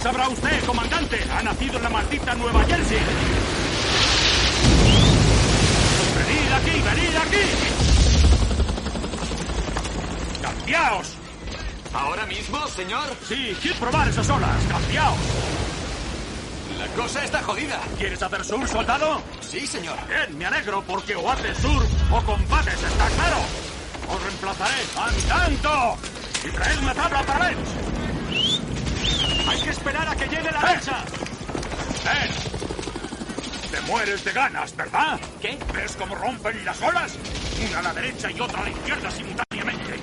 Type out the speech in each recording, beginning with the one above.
sabrá usted, comandante? Ha nacido en la maldita Nueva Jersey. Venid aquí, venid aquí. ¡Cambiaos! ¿Ahora mismo, señor? Sí, quiero probar esas olas. ¡Cambiaos! La cosa está jodida. ¿Quieres hacer surf, soldado? Sí, señor. Bien, me alegro porque o haces surf o combates, ¿está claro? Os reemplazaré al tanto y traed una tabla para Bench. Hay que esperar a que llegue la lancha. ¡Ven! Te mueres de ganas, ¿verdad? ¿Qué? ¿Ves cómo rompen las olas? Una a la derecha y otra a la izquierda simultáneamente.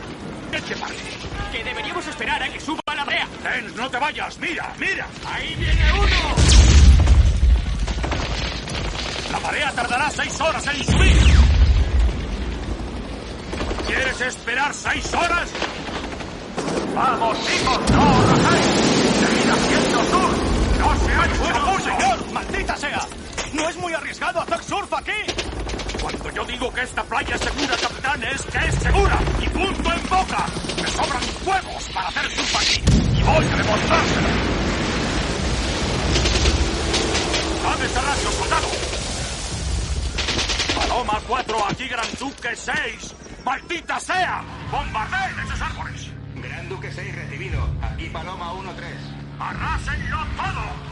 ¿Qué te parece? Que deberíamos esperar a que suba la marea. Ven, no te vayas, mira, mira. Ahí viene uno. La marea tardará seis horas en subir. ¿Quieres esperar seis horas? Vamos, chicos, no os rajáis. Seguid haciendo surf. Señor. Maldita sea. No es muy arriesgado hacer surf aquí. Cuando yo digo que esta playa es segura, capitán, es que es segura. Y punto en boca. Me sobran huevos para hacer surf aquí. Y voy a demostrárselo. Dame ese radio, soldado. Paloma 4, aquí Gran Duque 6. ¡Maldita sea! ¡Bombardeen esos árboles! Gran Duque 6 recibido. Aquí Paloma 1-3. ¡Arrásenlo todo!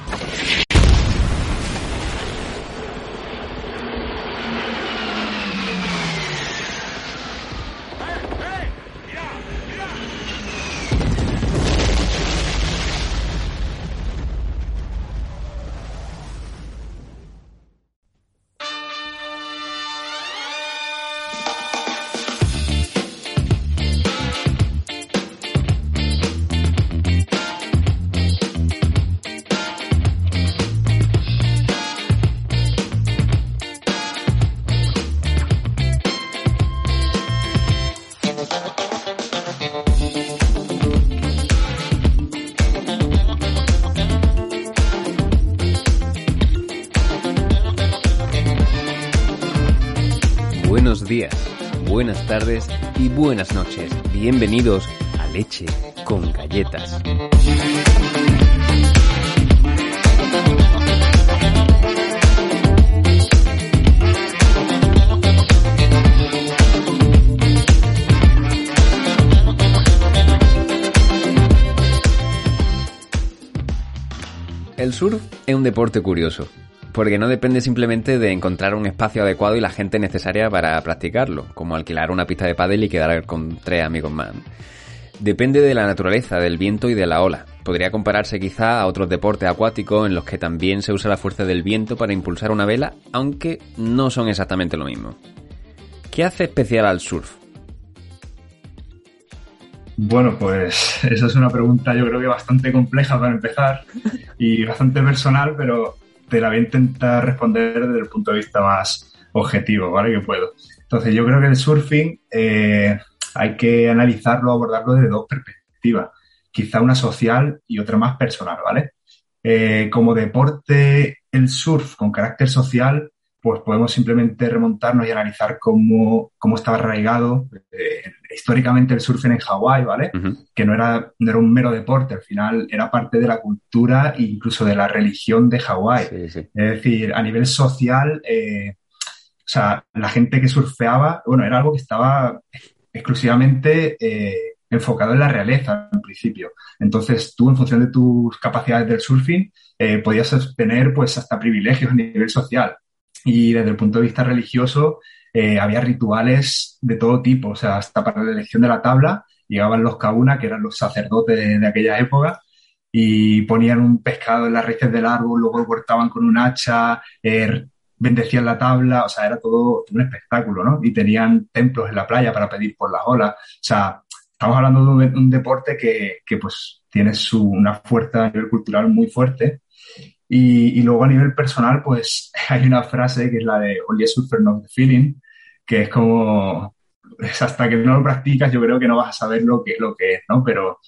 Buenas tardes y buenas noches. Bienvenidos a Leche con Galletas. El surf es un deporte curioso, porque no depende simplemente de encontrar un espacio adecuado y la gente necesaria para practicarlo, como alquilar una pista de pádel y quedar con tres amigos más. Depende de la naturaleza, del viento y de la ola. Podría compararse quizá a otros deportes acuáticos en los que también se usa la fuerza del viento para impulsar una vela, aunque no son exactamente lo mismo. ¿Qué hace especial al surf? Bueno, pues esa es una pregunta yo creo que bastante compleja para empezar y bastante personal, pero la voy a intentar responder desde el punto de vista más objetivo, ¿vale? Que puedo. Entonces, yo creo que el surfing eh, hay que analizarlo, abordarlo desde dos perspectivas. Quizá una social y otra más personal, ¿vale? Eh, como deporte, el surf con carácter social, pues podemos simplemente remontarnos y analizar cómo, cómo estaba arraigado eh, históricamente el surfing en Hawái, ¿vale? Que no era, no era un mero deporte, al final era parte de la cultura e incluso de la religión de Hawái. Sí, sí. Es decir, a nivel social, eh, o sea, la gente que surfeaba, bueno, era algo que estaba exclusivamente eh, enfocado en la realeza en principio. Entonces, tú, en función de tus capacidades del surfing, podías obtener pues hasta privilegios a nivel social. Y desde el punto de vista religioso, eh, había rituales de todo tipo, o sea, hasta para la elección de la tabla, llegaban los kauna, que eran los sacerdotes de, aquella época, y ponían un pescado en las raíces del árbol, luego lo cortaban con un hacha, eh, bendecían la tabla, o sea, era todo un espectáculo, ¿no? Y tenían templos en la playa para pedir por las olas, o sea, estamos hablando de un, un deporte que, que, pues tiene su, una fuerza a nivel cultural muy fuerte. Y, y, luego a nivel personal, pues hay una frase que es la de Only a surfer knows the feeling, que es como, es hasta que no lo practicas, yo creo que no vas a saber lo que, lo que es, ¿no? Pero,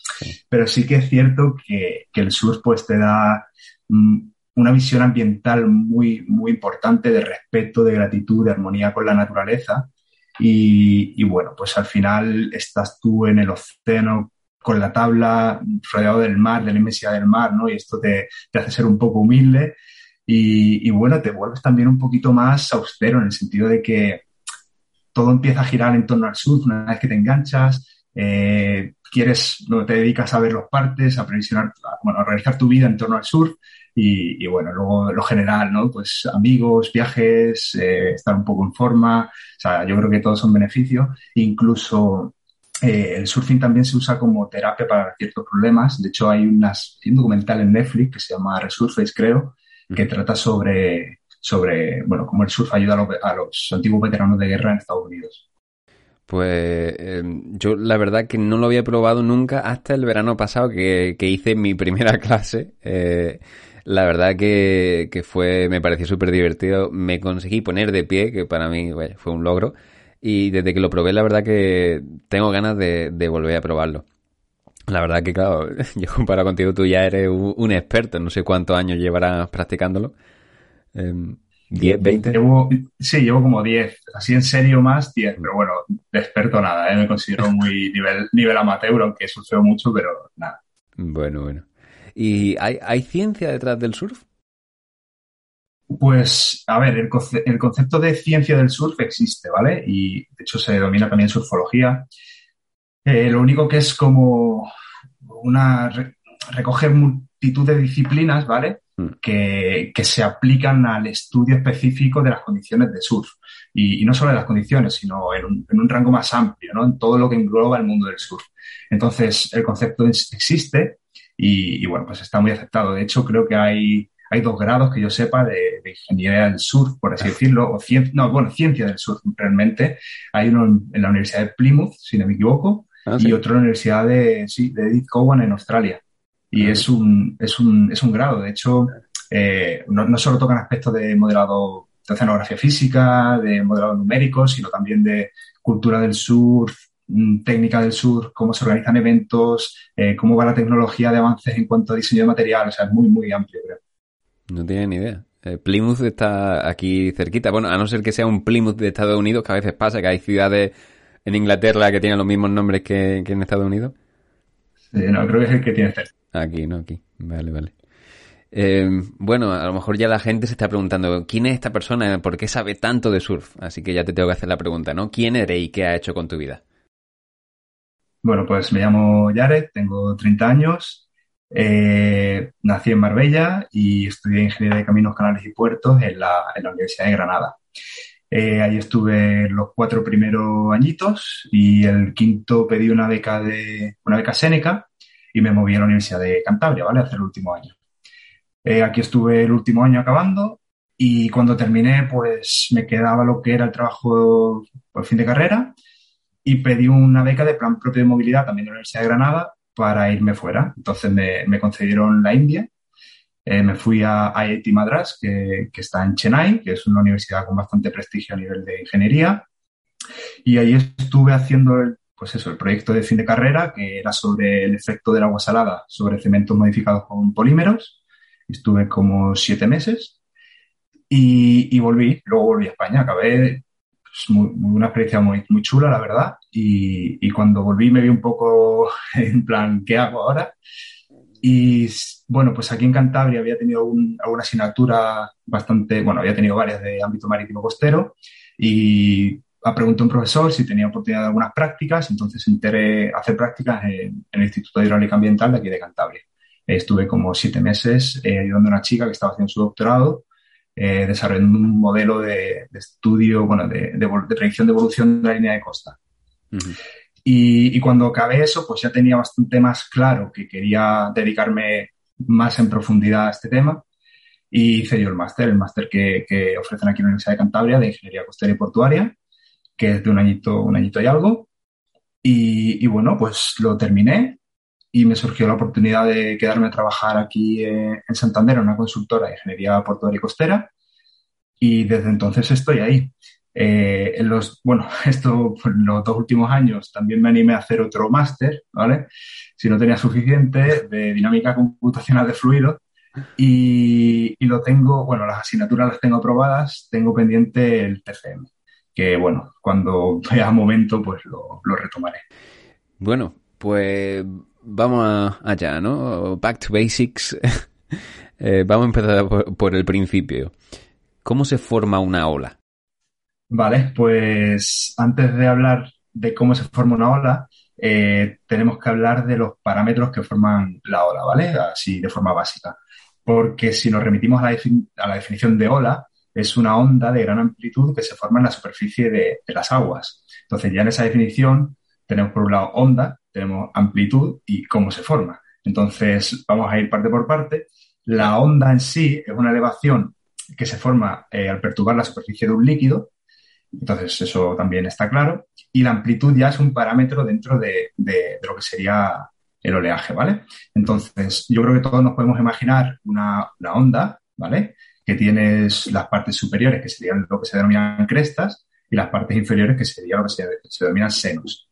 pero sí que es cierto que, que el surf pues te da mm, una visión ambiental muy, muy importante de respeto, de gratitud, de armonía con la naturaleza. Y, y, bueno, pues al final estás tú en el océano con la tabla rodeado del mar, de la inmensidad del mar, ¿no? Y esto te, te hace ser un poco humilde y, y, bueno, te vuelves también un poquito más austero en el sentido de que todo empieza a girar en torno al surf una vez que te enganchas, eh, quieres, no, te dedicas a ver los partes, a previsionar, bueno, a realizar tu vida en torno al surf y, y bueno, luego lo general, ¿no? Pues amigos, viajes, eh, estar un poco en forma, o sea, yo creo que todos son beneficios, incluso eh, el surfing también se usa como terapia para ciertos problemas. De hecho, hay, unas, hay un documental en Netflix que se llama Resurface, creo, que trata sobre, sobre bueno, cómo el surf ayuda a los, a los antiguos veteranos de guerra en Estados Unidos. Pues eh, yo la verdad que no lo había probado nunca hasta el verano pasado que, que hice mi primera clase. Eh, la verdad que, que, fue, me pareció súper divertido. Me conseguí poner de pie, que para mí bueno, fue un logro. Y desde que lo probé, la verdad que tengo ganas de, de volver a probarlo. La verdad que, claro, yo comparado contigo, tú ya eres un, un experto. No sé cuántos años llevarás practicándolo. Eh, ¿10, 20? Llevo, sí, llevo como 10. Así en serio más 10, pero bueno, de experto nada, ¿eh? me considero muy nivel, nivel amateur, aunque surfeo mucho, pero nada. Bueno, bueno. ¿Y hay, hay ciencia detrás del surf? Pues, a ver, el, conce el, concepto de ciencia del surf existe, ¿vale? Y de hecho se denomina también surfología. Eh, lo único que es como una. Re recoger multitud de disciplinas, ¿vale? Que, que, se aplican al estudio específico de las condiciones de surf. Y, y no solo de las condiciones, sino en un, en un, rango más amplio, ¿no? En todo lo que engloba el mundo del surf. Entonces, el concepto existe y, y bueno, pues está muy aceptado. De hecho, creo que hay, hay dos grados que yo sepa de, de ingeniería del surf, por así decirlo, o ciencia, no, bueno, ciencia del surf realmente. Hay uno en, en la Universidad de Plymouth, si no me equivoco, ah, ¿sí? y otro en la Universidad de, sí, de Edith Cowan en Australia y es un, es un, es un grado. De hecho, eh, no, no, solo tocan aspectos de modelado de oceanografía física, de modelado numérico, sino también de cultura del surf, mm, técnica del surf, cómo se organizan eventos, eh, cómo va la tecnología de avances en cuanto a diseño de material. O sea, es muy, muy amplio, creo. No tiene ni idea. Eh, Plymouth está aquí cerquita. Bueno, a no ser que sea un Plymouth de Estados Unidos, que a veces pasa, que hay ciudades en Inglaterra que tienen los mismos nombres que, que en Estados Unidos. Sí, no, creo que es el que tiene cerca. Aquí, no aquí. Vale, vale. Eh, bueno, a lo mejor ya la gente se está preguntando, ¿quién es esta persona? ¿Por qué sabe tanto de surf? Así que ya te tengo que hacer la pregunta, ¿no? ¿Quién eres y qué ha hecho con tu vida? Bueno, pues me llamo Jared, tengo 30 años, eh, nací en Marbella y estudié Ingeniería de Caminos, Canales y Puertos en la, Universidad de Granada. Eh, ahí estuve los cuatro primeros añitos y el quinto pedí una beca de una beca Seneca y me moví a la Universidad de Cantabria, ¿vale? A hacer el último año. Eh, aquí estuve el último año acabando y cuando terminé, pues me quedaba lo que era el trabajo por fin de carrera y pedí una beca de plan propio de movilidad también de la Universidad de Granada para irme fuera. Entonces me, concedieron la India. Eh, me fui a IIT Madras, que, que está en Chennai, que es una universidad con bastante prestigio a nivel de ingeniería. Y ahí estuve haciendo el pues eso, el proyecto de fin de carrera, que era sobre el efecto del agua salada sobre cementos modificados con polímeros. Estuve como siete meses y, y volví, luego volví a España, acabé pues, muy, muy, una experiencia muy, muy chula, la verdad, y, y, cuando volví me vi un poco en plan, ¿qué hago ahora? Y bueno, pues aquí en Cantabria había tenido un, alguna asignatura bastante, bueno, había tenido varias de ámbito marítimo costero y preguntó un profesor si tenía oportunidad de algunas prácticas, entonces enteré hacer prácticas en, en, el Instituto de Hidráulica Ambiental de aquí de Cantabria. Estuve como siete meses eh, ayudando a una chica que estaba haciendo su doctorado, eh, desarrollando un modelo de, de estudio, bueno, de, de, de, predicción de evolución de la línea de costa. Uh -huh. y, y, cuando acabé eso, pues ya tenía bastante más claro que quería dedicarme más en profundidad a este tema. Y hice yo el máster, el máster que, que ofrecen aquí en la Universidad de Cantabria de Ingeniería Costera y Portuaria que es de un añito, un añito y algo. Y, y, bueno, pues lo terminé y me surgió la oportunidad de quedarme a trabajar aquí eh, en Santander, en una consultora de ingeniería portuaria y costera. Y desde entonces estoy ahí. Eh, en los, bueno, esto, en los dos últimos años también me animé a hacer otro máster, ¿vale? Si no tenía suficiente, de dinámica computacional de fluidos. Y, y lo tengo, bueno, las asignaturas las tengo aprobadas, tengo pendiente el TCM que bueno, cuando vea momento pues lo, lo retomaré. Bueno, pues vamos allá, ¿no? Back to basics. Eh, vamos a empezar por, el principio. ¿Cómo se forma una ola? Vale, pues antes de hablar de cómo se forma una ola, eh, tenemos que hablar de los parámetros que forman la ola, ¿vale? Así de forma básica. Porque si nos remitimos a la, definición de ola, es una onda de gran amplitud que se forma en la superficie de, de las aguas. Entonces, ya en esa definición tenemos por un lado onda, tenemos amplitud y cómo se forma. Entonces, vamos a ir parte por parte. La onda en sí es una elevación que se forma eh, al perturbar la superficie de un líquido. Entonces, eso también está claro. Y la amplitud ya es un parámetro dentro de, lo que sería el oleaje, ¿vale? Entonces, yo creo que todos nos podemos imaginar una, onda, ¿vale? Que tienes las partes superiores, que serían lo que se denominan crestas, y las partes inferiores, que serían lo que se, denominan senos.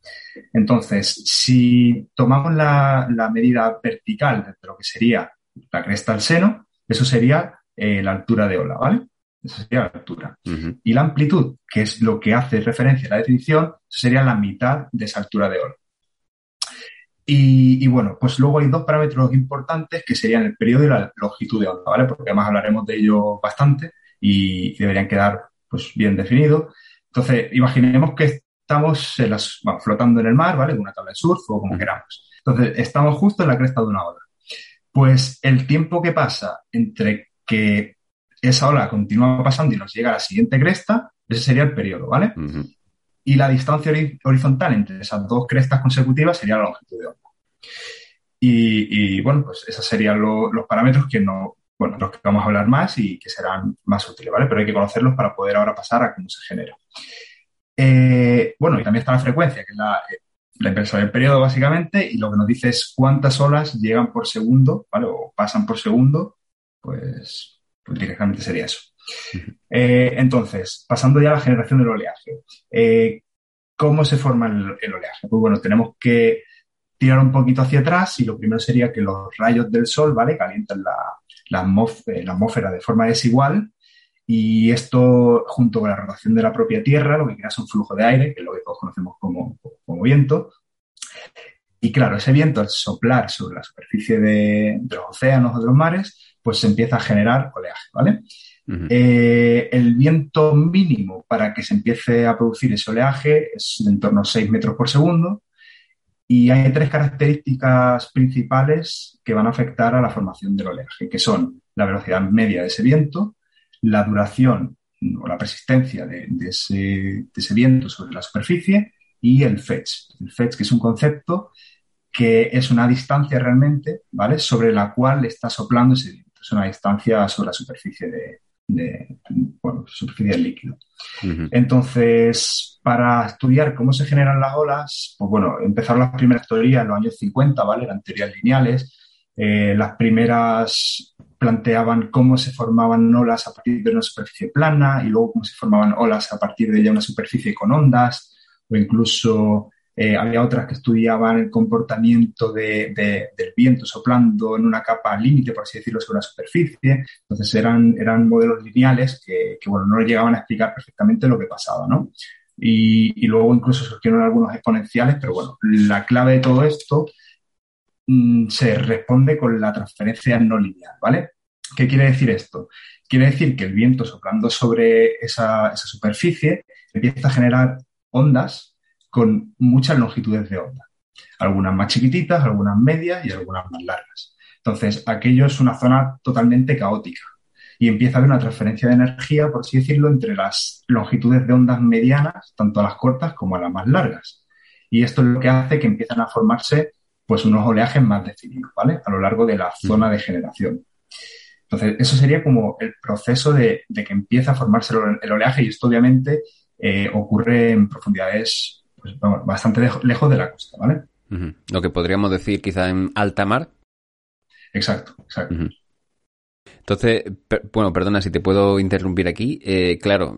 Entonces, si tomamos la, la medida vertical de lo que sería la cresta al seno, eso sería eh, la altura de ola, ¿vale? Esa sería la altura. Y la amplitud, que es lo que hace referencia a la definición, sería la mitad de esa altura de ola. Y, bueno, pues luego hay dos parámetros importantes que serían el periodo y la longitud de onda, ¿vale? Porque además hablaremos de ello bastante y deberían quedar pues bien definidos. Entonces, imaginemos que estamos flotando en el mar, ¿vale? Con una tabla de surf o como queramos. Entonces, estamos justo en la cresta de una ola. Pues el tiempo que pasa entre que esa ola continúa pasando y nos llega a la siguiente cresta, ese sería el periodo, ¿vale? Y la distancia horizontal entre esas dos crestas consecutivas sería la longitud de onda. Y, bueno, pues esos serían los parámetros que no, bueno, los que vamos a hablar más y que serán más útiles, ¿vale? Pero hay que conocerlos para poder ahora pasar a cómo se genera. Eh, bueno, y también está la frecuencia, que es la, la inversa del periodo básicamente, y lo que nos dice es cuántas olas llegan por segundo, ¿vale? O pasan por segundo, pues, pues directamente sería eso. Eh, entonces, pasando ya a la generación del oleaje. Eh, ¿Cómo se forma el, oleaje? Pues bueno, tenemos que tirar un poquito hacia atrás y lo primero sería que los rayos del sol, ¿vale? Calientan la, la, atmósfera de forma desigual y esto, junto con la rotación de la propia Tierra, lo que crea es un flujo de aire, que es lo que todos conocemos como, viento. Y claro, ese viento, al soplar sobre la superficie de, los océanos o de los mares, pues se empieza a generar oleaje, ¿vale? Eh, el viento mínimo para que se empiece a producir ese oleaje es de en torno a 6 metros por segundo. Y hay tres características principales que van a afectar a la formación del oleaje, que son la velocidad media de ese viento, la duración o la persistencia de, ese, viento sobre la superficie y el fetch. El fetch, que es un concepto que es una distancia realmente, ¿vale? Sobre la cual está soplando ese viento. Es una distancia sobre la superficie de, bueno, superficie del líquido. Entonces, para estudiar cómo se generan las olas, pues bueno, empezaron las primeras teorías en los años 50, ¿vale? Eran teorías lineales. Eh, las primeras planteaban cómo se formaban olas a partir de una superficie plana y luego cómo se formaban olas a partir de ya una superficie con ondas, o incluso eh, había otras que estudiaban el comportamiento de, del viento soplando en una capa límite, por así decirlo, sobre la superficie. Entonces eran, eran modelos lineales que, bueno, no llegaban a explicar perfectamente lo que pasaba, ¿no? Y, luego incluso surgieron algunos exponenciales, pero bueno, la clave de todo esto Mm, se responde con la transferencia no lineal, ¿vale? ¿Qué quiere decir esto? Quiere decir que el viento soplando sobre esa, superficie empieza a generar ondas con muchas longitudes de onda. Algunas más chiquititas, algunas medias y algunas más largas. Entonces, aquello es una zona totalmente caótica y empieza a haber una transferencia de energía, por así decirlo, entre las longitudes de ondas medianas, tanto a las cortas como a las más largas. Y esto es lo que hace que empiezan a formarse pues unos oleajes más definidos, ¿vale? A lo largo de la zona de generación. Entonces, eso sería como el proceso de, que empieza a formarse el oleaje y esto obviamente eh, ocurre en profundidades pues, bastante lejos de la costa, ¿vale? Lo que podríamos decir quizá en alta mar. Exacto, exacto. Entonces, bueno, perdona si te puedo interrumpir aquí. Eh, claro,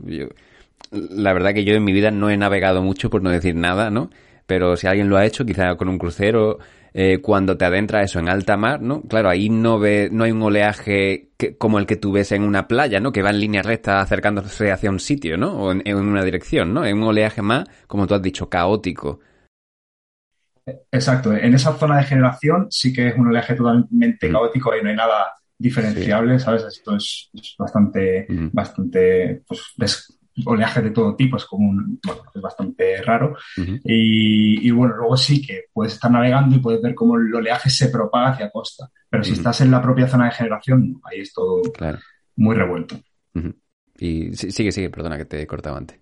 la verdad que yo en mi vida no he navegado mucho, por no decir nada, ¿no? Pero si alguien lo ha hecho, quizá con un crucero eh, cuando te adentras eso en alta mar, ¿no? Claro, ahí no ve, no hay un oleaje como el que tú ves en una playa, ¿no? Que va en línea recta acercándose hacia un sitio, ¿no? O en, una dirección, ¿no? Es un oleaje más, como tú has dicho, caótico. Exacto, en esa zona de generación sí que es un oleaje totalmente Mm. caótico y no hay nada diferenciable, ¿sabes? Esto es, es bastante, Ujú. bastante, pues oleaje de todo tipo, es como un, bueno, es bastante raro. Y, y bueno, luego sí que puedes estar navegando y puedes ver cómo el oleaje se propaga hacia costa. Pero si estás en la propia zona de generación, no, ahí es todo Claro. muy revuelto. Ujú. Y sí- sigue, sigue, perdona que te cortaba antes.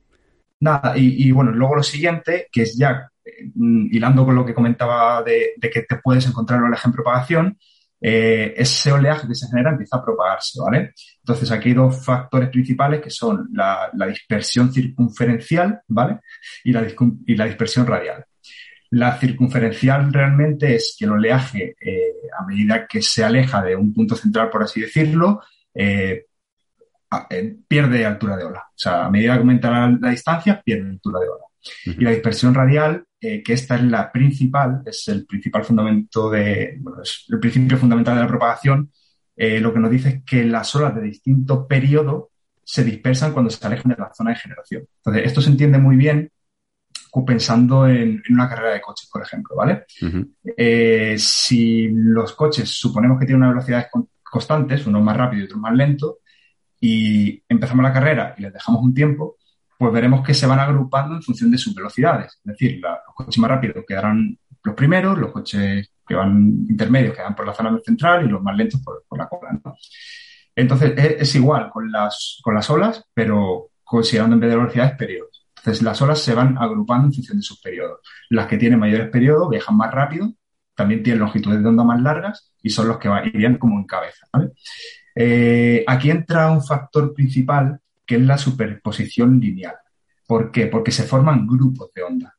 Nada, y, y bueno, luego lo siguiente, que es ya eh, mm, hilando con lo que comentaba de, de que te puedes encontrar el oleaje en propagación, eh, ese oleaje que se genera empieza a propagarse, ¿vale? Entonces aquí hay dos factores principales que son la, la dispersión circunferencial, ¿vale? Y la, y la dispersión radial. La circunferencial realmente es que el oleaje, eh, a medida que se aleja de un punto central, por así decirlo, eh, pierde altura de ola. O sea, a medida que aumenta la, la distancia, pierde altura de ola. Y la dispersión radial, eh, que esta es la principal, es el principal fundamento de, bueno, es el principio fundamental de la propagación, eh, lo que nos dice es que las olas de distinto periodo se dispersan cuando se alejan de la zona de generación. Entonces, esto se entiende muy bien pensando en, en una carrera de coches, por ejemplo, ¿vale? Eh, si los coches suponemos que tienen unas velocidades con- constantes, unos más rápido y otros más lento, y empezamos la carrera y les dejamos un tiempo, pues veremos que se van agrupando en función de sus velocidades. Es decir, la- coches más rápidos quedarán los primeros, los coches que van intermedios quedan por la zona central y los más lentos por, la cola. Entonces, es, es igual con las, con las olas, pero considerando en vez de velocidades periodos. Entonces, las olas se van agrupando en función de sus periodos. Las que tienen mayores periodos viajan más rápido, también tienen longitudes de onda más largas y son los que va- irían como en cabeza. Eh, aquí entra un factor principal que es la superposición lineal. ¿Por qué? Porque se forman grupos de onda.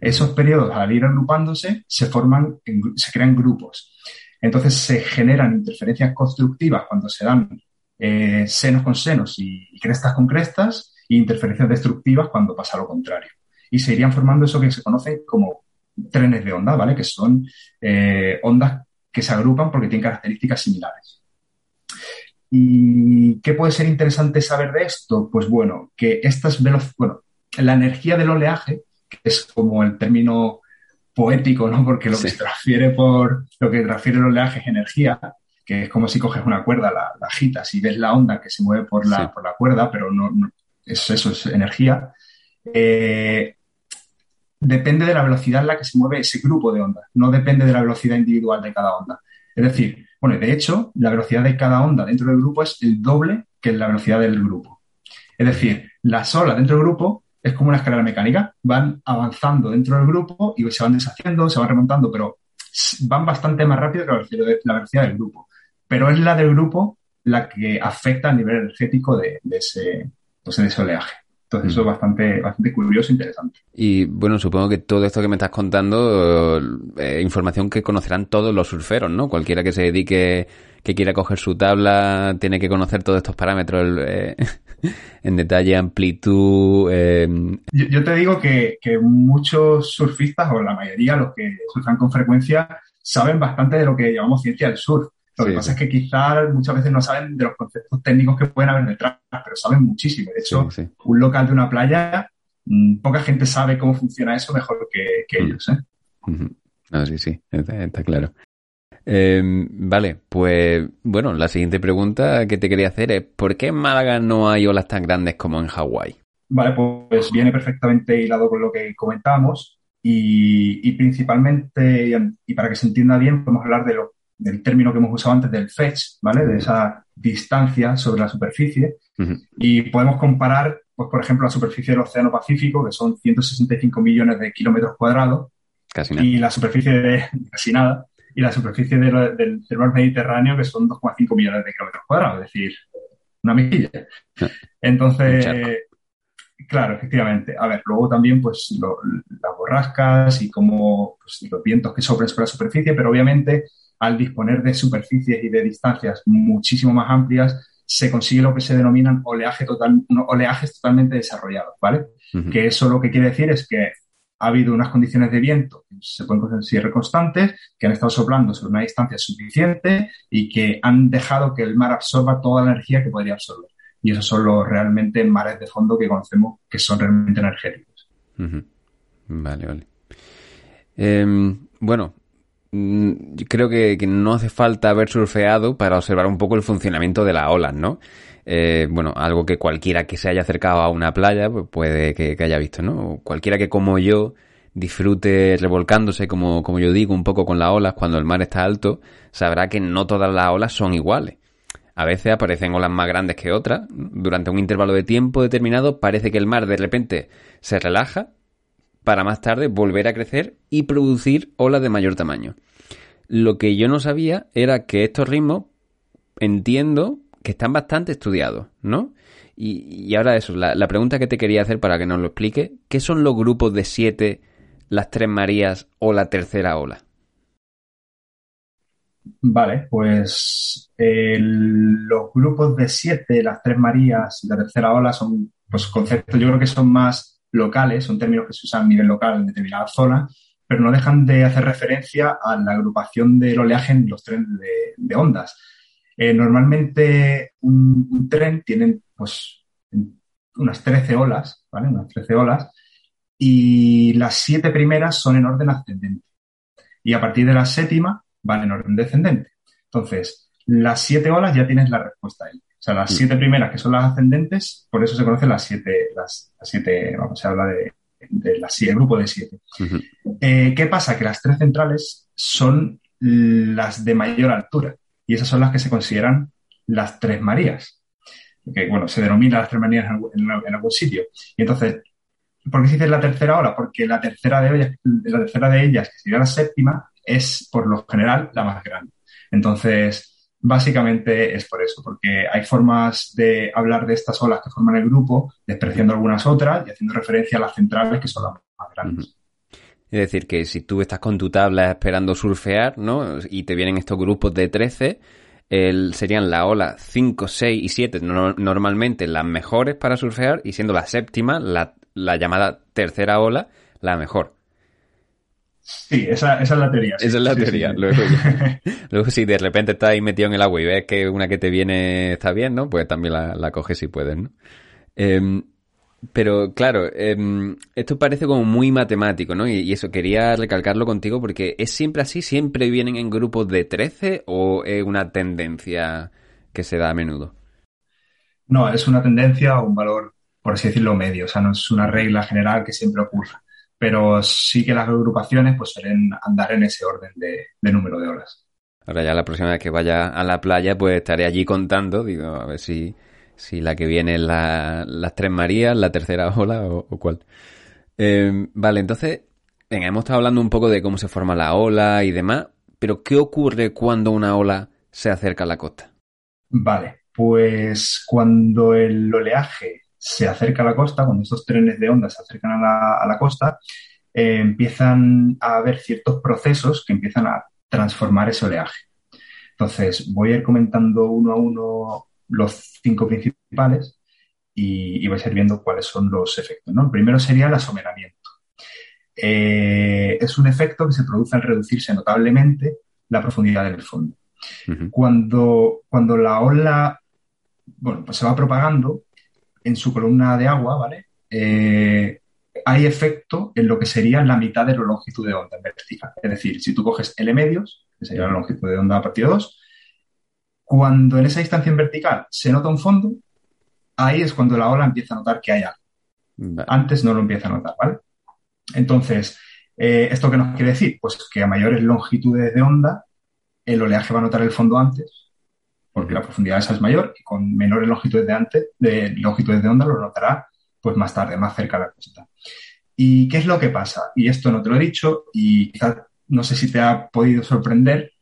Esos periodos, al ir agrupándose, se forman, en se crean grupos. Entonces se generan interferencias constructivas cuando se dan eh, senos con senos y, y crestas con crestas, e interferencias destructivas cuando pasa lo contrario. Y se irían formando eso que se conoce como trenes de onda, ¿vale? Que son eh, ondas que se agrupan porque tienen características similares. ¿Y qué puede ser interesante saber de esto? Pues bueno, que estas bueno, la energía del oleaje, que es como el término poético, ¿no? Porque lo Sí. que se transfiere por, lo que transfiere el oleaje es energía, que es como si coges una cuerda, la, la agitas y ves la onda que se mueve por la, Sí. por la cuerda, pero no, no- es eso, es energía. Eh, depende de la velocidad en la que se mueve ese grupo de ondas, no depende de la velocidad individual de cada onda. Es decir, bueno, de hecho, la velocidad de cada onda dentro del grupo es el doble que la velocidad del grupo. Es decir, las olas dentro del grupo es como una escalera mecánica, van avanzando dentro del grupo y se van deshaciendo, se van remontando, pero van bastante más rápido que la velocidad, del grupo. Pero es la del grupo la que afecta a nivel energético de, de ese, pues, de ese oleaje. Entonces, eso es bastante, bastante curioso e interesante. Y bueno, supongo que todo esto que me estás contando, eh, información que conocerán todos los surferos, ¿no? Cualquiera que se dedique, que quiera coger su tabla, tiene que conocer todos estos parámetros eh, en detalle, amplitud. eh, Yo, yo te digo que, que muchos surfistas, o la mayoría, los que surfan con frecuencia, saben bastante de lo que llamamos ciencia del surf. Lo que Sí, pasa sí. es que quizás muchas veces no saben de los conceptos técnicos que pueden haber detrás, pero saben muchísimo. De hecho, sí, un local de una playa, mm, poca gente sabe cómo funciona eso mejor que, que Mm. ellos. ¿eh? No, sí, sí, está, está claro. Eh, vale, pues bueno, la siguiente pregunta que te quería hacer es ¿por qué en Málaga no hay olas tan grandes como en Hawái? Vale, pues viene perfectamente hilado con lo que comentábamos y, y principalmente, y, para que se entienda bien, podemos hablar de lo- del término que hemos usado antes del fetch, ¿vale? De esa distancia sobre la superficie y podemos comparar, pues por ejemplo, la superficie del Océano Pacífico, que son 165 millones de kilómetros cuadrados, Casi nada. y la superficie de casi nada, y la superficie de del, del mar Mediterráneo, que son 2,5 millones de kilómetros cuadrados, es decir, una mejilla. Un Entonces, claro, efectivamente. A ver, luego también, pues, lo- las borrascas y cómo pues, los vientos que soplan sobre la superficie, pero obviamente, al disponer de superficies y de distancias muchísimo más amplias, se consigue lo que se denominan oleaje total, no, oleajes totalmente desarrollados, ¿vale? Que eso lo que quiere decir es que ha habido unas condiciones de viento que se pueden considerar constantes, que han estado soplando sobre una distancia suficiente y que han dejado que el mar absorba toda la energía que podría absorber. Y esos son los realmente mares de fondo que conocemos que son realmente energéticos. Vale, vale. Em, Bueno, mm, creo que, que no hace falta haber surfeado para observar un poco el funcionamiento de las olas, ¿no? Eh, bueno, algo que cualquiera que se haya acercado a una playa pues puede que, haya visto, ¿no? Cualquiera que como yo disfrute revolcándose, como, como yo digo, un poco con las olas cuando el mar está alto, sabrá que no todas las olas son iguales. A veces aparecen olas más grandes que otras. Durante un intervalo de tiempo determinado parece que el mar de repente se relaja para más tarde volver a crecer y producir olas de mayor tamaño. Lo que yo no sabía era que estos ritmos entiendo que están bastante estudiados, ¿no? Y, ahora eso, la, la, pregunta que te quería hacer para que nos lo explique, ¿qué son los grupos de siete, las tres Marías o la tercera ola? Vale, pues los grupos de siete, las tres Marías y la tercera ola son pues conceptos, yo creo que son más locales, son términos que se usan a nivel local en determinadas zonas, pero no dejan de hacer referencia a la agrupación del oleaje en los trenes de ondas. Eh, normalmente un, un, tren tiene pues unas 13 olas, ¿vale? Unas 13 olas, y las siete primeras son en orden ascendente. Y a partir de la séptima van en orden descendente. Entonces, las siete olas ya tienes la respuesta ahí. O sea, las siete primeras que son las ascendentes, por eso se conocen las siete, las, las siete, vamos, se habla de, de las siete, el grupo de siete. Uh -huh. eh, ¿Qué pasa? Que las tres centrales son las de mayor altura y esas son las que se consideran las tres Marías. Que, bueno, se denomina las tres Marías en, algún sitio. Y entonces, ¿por qué se dice la tercera hora? Porque la tercera de la tercera de ellas, que sería la séptima, es por lo general la más grande. Entonces, básicamente es por eso, porque hay formas de hablar de estas olas que forman el grupo, despreciando algunas otras y haciendo referencia a las centrales que son las más grandes. Es decir, que si tú estás con tu tabla esperando surfear, ¿no? Y te vienen estos grupos de 13, el, serían la ola 5, 6 y 7 no, normalmente las mejores para surfear y siendo la séptima, la, la llamada tercera ola, la mejor. Sí, esa, esa, es la teoría. Sí. Esa es la sí, teoría. Sí, luego, luego, si de repente estás ahí metido en el agua y ves que una que te viene está bien, ¿no? Pues también la, la coges si puedes, ¿no? Eh, pero claro, eh, esto parece como muy matemático, ¿no? Y, y, eso, quería recalcarlo contigo porque ¿es siempre así? ¿Siempre vienen en grupos de 13 o es una tendencia que se da a menudo? No, es una tendencia o un valor, por así decirlo, medio. O sea, no es una regla general que siempre ocurra. Pero sí que las agrupaciones pues suelen andar en ese orden de, de número de horas. Ahora ya la próxima vez que vaya a la playa pues estaré allí contando, digo, a ver si si la que viene es la, las Tres Marías, la tercera ola o, o cuál. Eh, vale, entonces, venga, hemos estado hablando un poco de cómo se forma la ola y demás, pero ¿qué ocurre cuando una ola se acerca a la costa? Vale, pues cuando el oleaje se acerca a la costa, cuando estos trenes de onda se acercan a la, costa, eh, empiezan a haber ciertos procesos que empiezan a transformar ese oleaje. Entonces, voy a ir comentando uno a uno los cinco principales y, y, vais a ir viendo cuáles son los efectos. ¿no? El primero sería el asomeramiento. Eh, es un efecto que se produce al reducirse notablemente la profundidad del fondo. Uh -huh. cuando, cuando la ola bueno, pues se va propagando en su columna de agua, ¿vale? Eh, hay efecto en lo que sería la mitad de la longitud de onda en vertical. Es decir, si tú coges L medios, que sería la longitud de onda a partir de 2, cuando en esa distancia en vertical se nota un fondo, ahí es cuando la ola empieza a notar que hay algo. Vale. Antes no lo empieza a notar, ¿vale? Entonces, eh, ¿esto qué nos quiere decir? Pues que a mayores longitudes de onda, el oleaje va a notar el fondo antes, porque la profundidad esa es mayor, y con menores longitudes de, antes, de longitudes de onda lo notará pues más tarde, más cerca de la costa. ¿Y qué es lo que pasa? Y esto no te lo he dicho, y quizás no sé si te ha podido sorprender,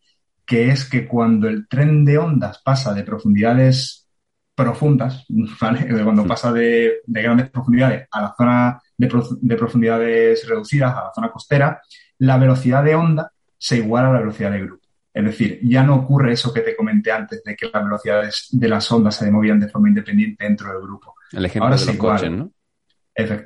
que es que cuando el tren de ondas pasa de profundidades profundas, ¿vale? Cuando pasa de, de grandes profundidades a la zona de, prof, de, profundidades reducidas, a la zona costera, la velocidad de onda se iguala a la velocidad de grupo. Es decir, ya no ocurre eso que te comenté antes de que las velocidades de las ondas se movían de forma independiente dentro del grupo. El ejemplo Ahora de los coches, ¿no?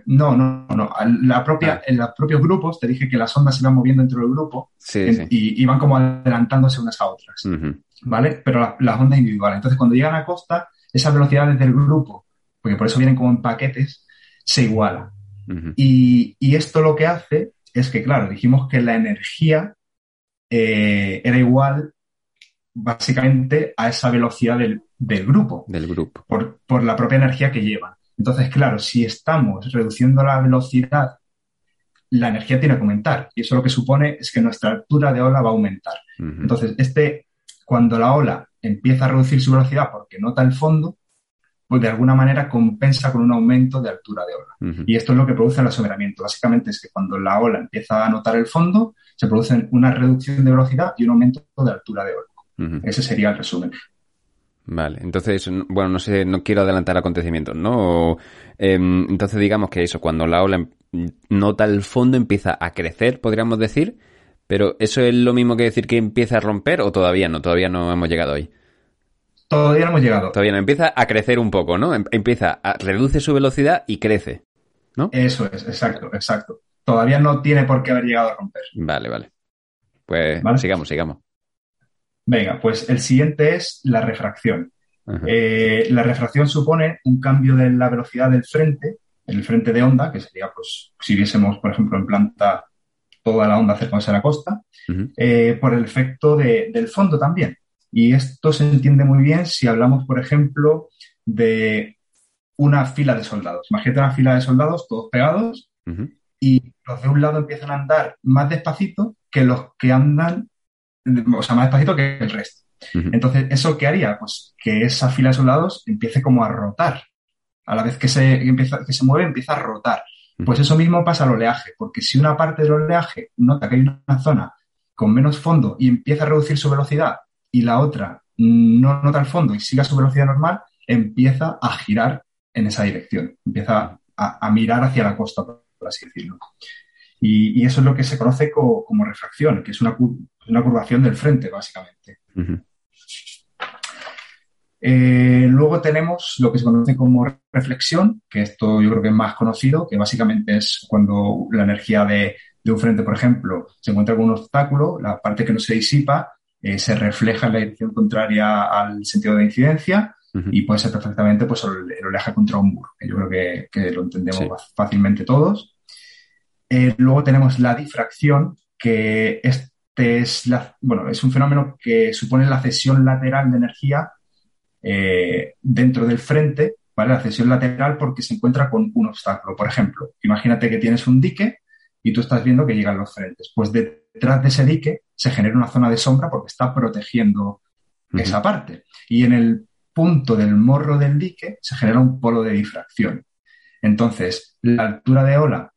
No, no, no. La propia, ah. En los propios grupos te dije que las ondas se iban moviendo dentro del grupo sí, en, sí. y iban como adelantándose unas a otras. Uh -huh. ¿Vale? Pero la, las ondas individuales. Entonces, cuando llegan a costa, esas velocidades del grupo, porque por eso vienen como en paquetes, se. Uh -huh. y, y esto lo que hace es que, claro, dijimos que la energía eh, era igual básicamente a esa velocidad del, del grupo, Del grupo. por, por la propia energía que llevan. Entonces, claro, si estamos reduciendo la velocidad, la energía tiene que aumentar. Y eso lo que supone es que nuestra altura de ola va a aumentar. Entonces, este, cuando la ola empieza a reducir su velocidad porque nota el fondo, pues de alguna manera compensa con un aumento de altura de ola. Y esto es lo que produce el asomeramiento. Básicamente es que cuando la ola empieza a notar el fondo, se produce una reducción de velocidad y un aumento de altura de ola. Ese sería el resumen. Vale, entonces, bueno, no sé, no quiero adelantar acontecimientos, ¿no? O, em, entonces digamos que eso, cuando la ola em- nota el fondo empieza a crecer, podríamos decir, pero ¿eso es lo mismo que decir que empieza a romper o todavía no? Todavía no hemos llegado ahí. Todavía no hemos llegado. Todavía no, empieza a crecer un poco, ¿no? Em- Empieza a reduce su velocidad y crece. Eso es, exacto, exacto. Todavía no tiene por qué haber llegado a romper. Vale, vale. Pues Vale. sigamos, sigamos. Venga, pues el siguiente es la refracción. Eh, la refracción supone un cambio de la velocidad del frente, el frente de onda, que sería, pues, si viésemos, por ejemplo, en planta toda la onda acercándose a la costa, eh, por el efecto de- del fondo también. Y esto se entiende muy bien si hablamos, por ejemplo, de una fila de soldados. Imagínate una fila de soldados todos pegados y los de un lado empiezan a andar más despacito que los que andan, o sea, más despacito que el resto. Entonces, ¿eso qué haría? Pues que esa fila de soldados empiece como a rotar. A la vez que se, empieza, que se mueve, empieza a rotar. Pues eso mismo pasa al oleaje, porque si una parte del oleaje nota que hay una zona con menos fondo y empieza a reducir su velocidad y la otra no nota el fondo y sigue a su velocidad normal, empieza a girar en esa dirección, empieza a, a mirar hacia la costa, por así decirlo. Y, y eso es lo que se conoce co- como refracción, que es una, una curvación del frente, básicamente. Eh, luego tenemos lo que se conoce como reflexión, que esto yo creo que es más conocido, que básicamente es cuando la energía de, de un frente, por ejemplo, se encuentra con un obstáculo, la parte que no se disipa eh, se refleja en la dirección contraria al sentido de incidencia y puede ser perfectamente pues, el, oleaje contra un muro, que yo creo que, que lo entendemos Sí. fácilmente todos. Eh, luego tenemos la difracción, que este es, la, bueno, es un fenómeno que supone la cesión lateral de energía eh, dentro del frente, ¿vale? La cesión lateral porque se encuentra con un obstáculo. Por ejemplo, imagínate que tienes un dique y tú estás viendo que llegan los frentes. Pues detrás de ese dique se genera una zona de sombra porque está protegiendo esa parte. Y en el punto del morro del dique se genera un polo de difracción. Entonces, la altura de ola,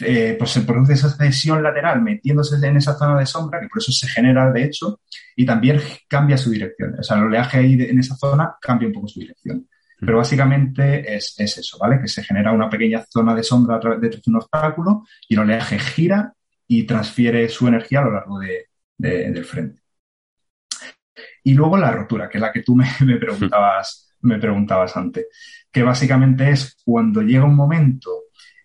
eh, pues se produce esa cesión lateral metiéndose en esa zona de sombra, que por eso se genera de hecho, y también cambia su dirección. O sea, el oleaje ahí de- en esa zona cambia un poco su dirección. Pero básicamente es, es eso, ¿vale? Que se genera una pequeña zona de sombra a través de un obstáculo y el oleaje gira y transfiere su energía a lo largo de- de- del frente. Y luego la rotura, que es la que tú me, me preguntabas, me preguntabas antes, que básicamente es cuando llega un momento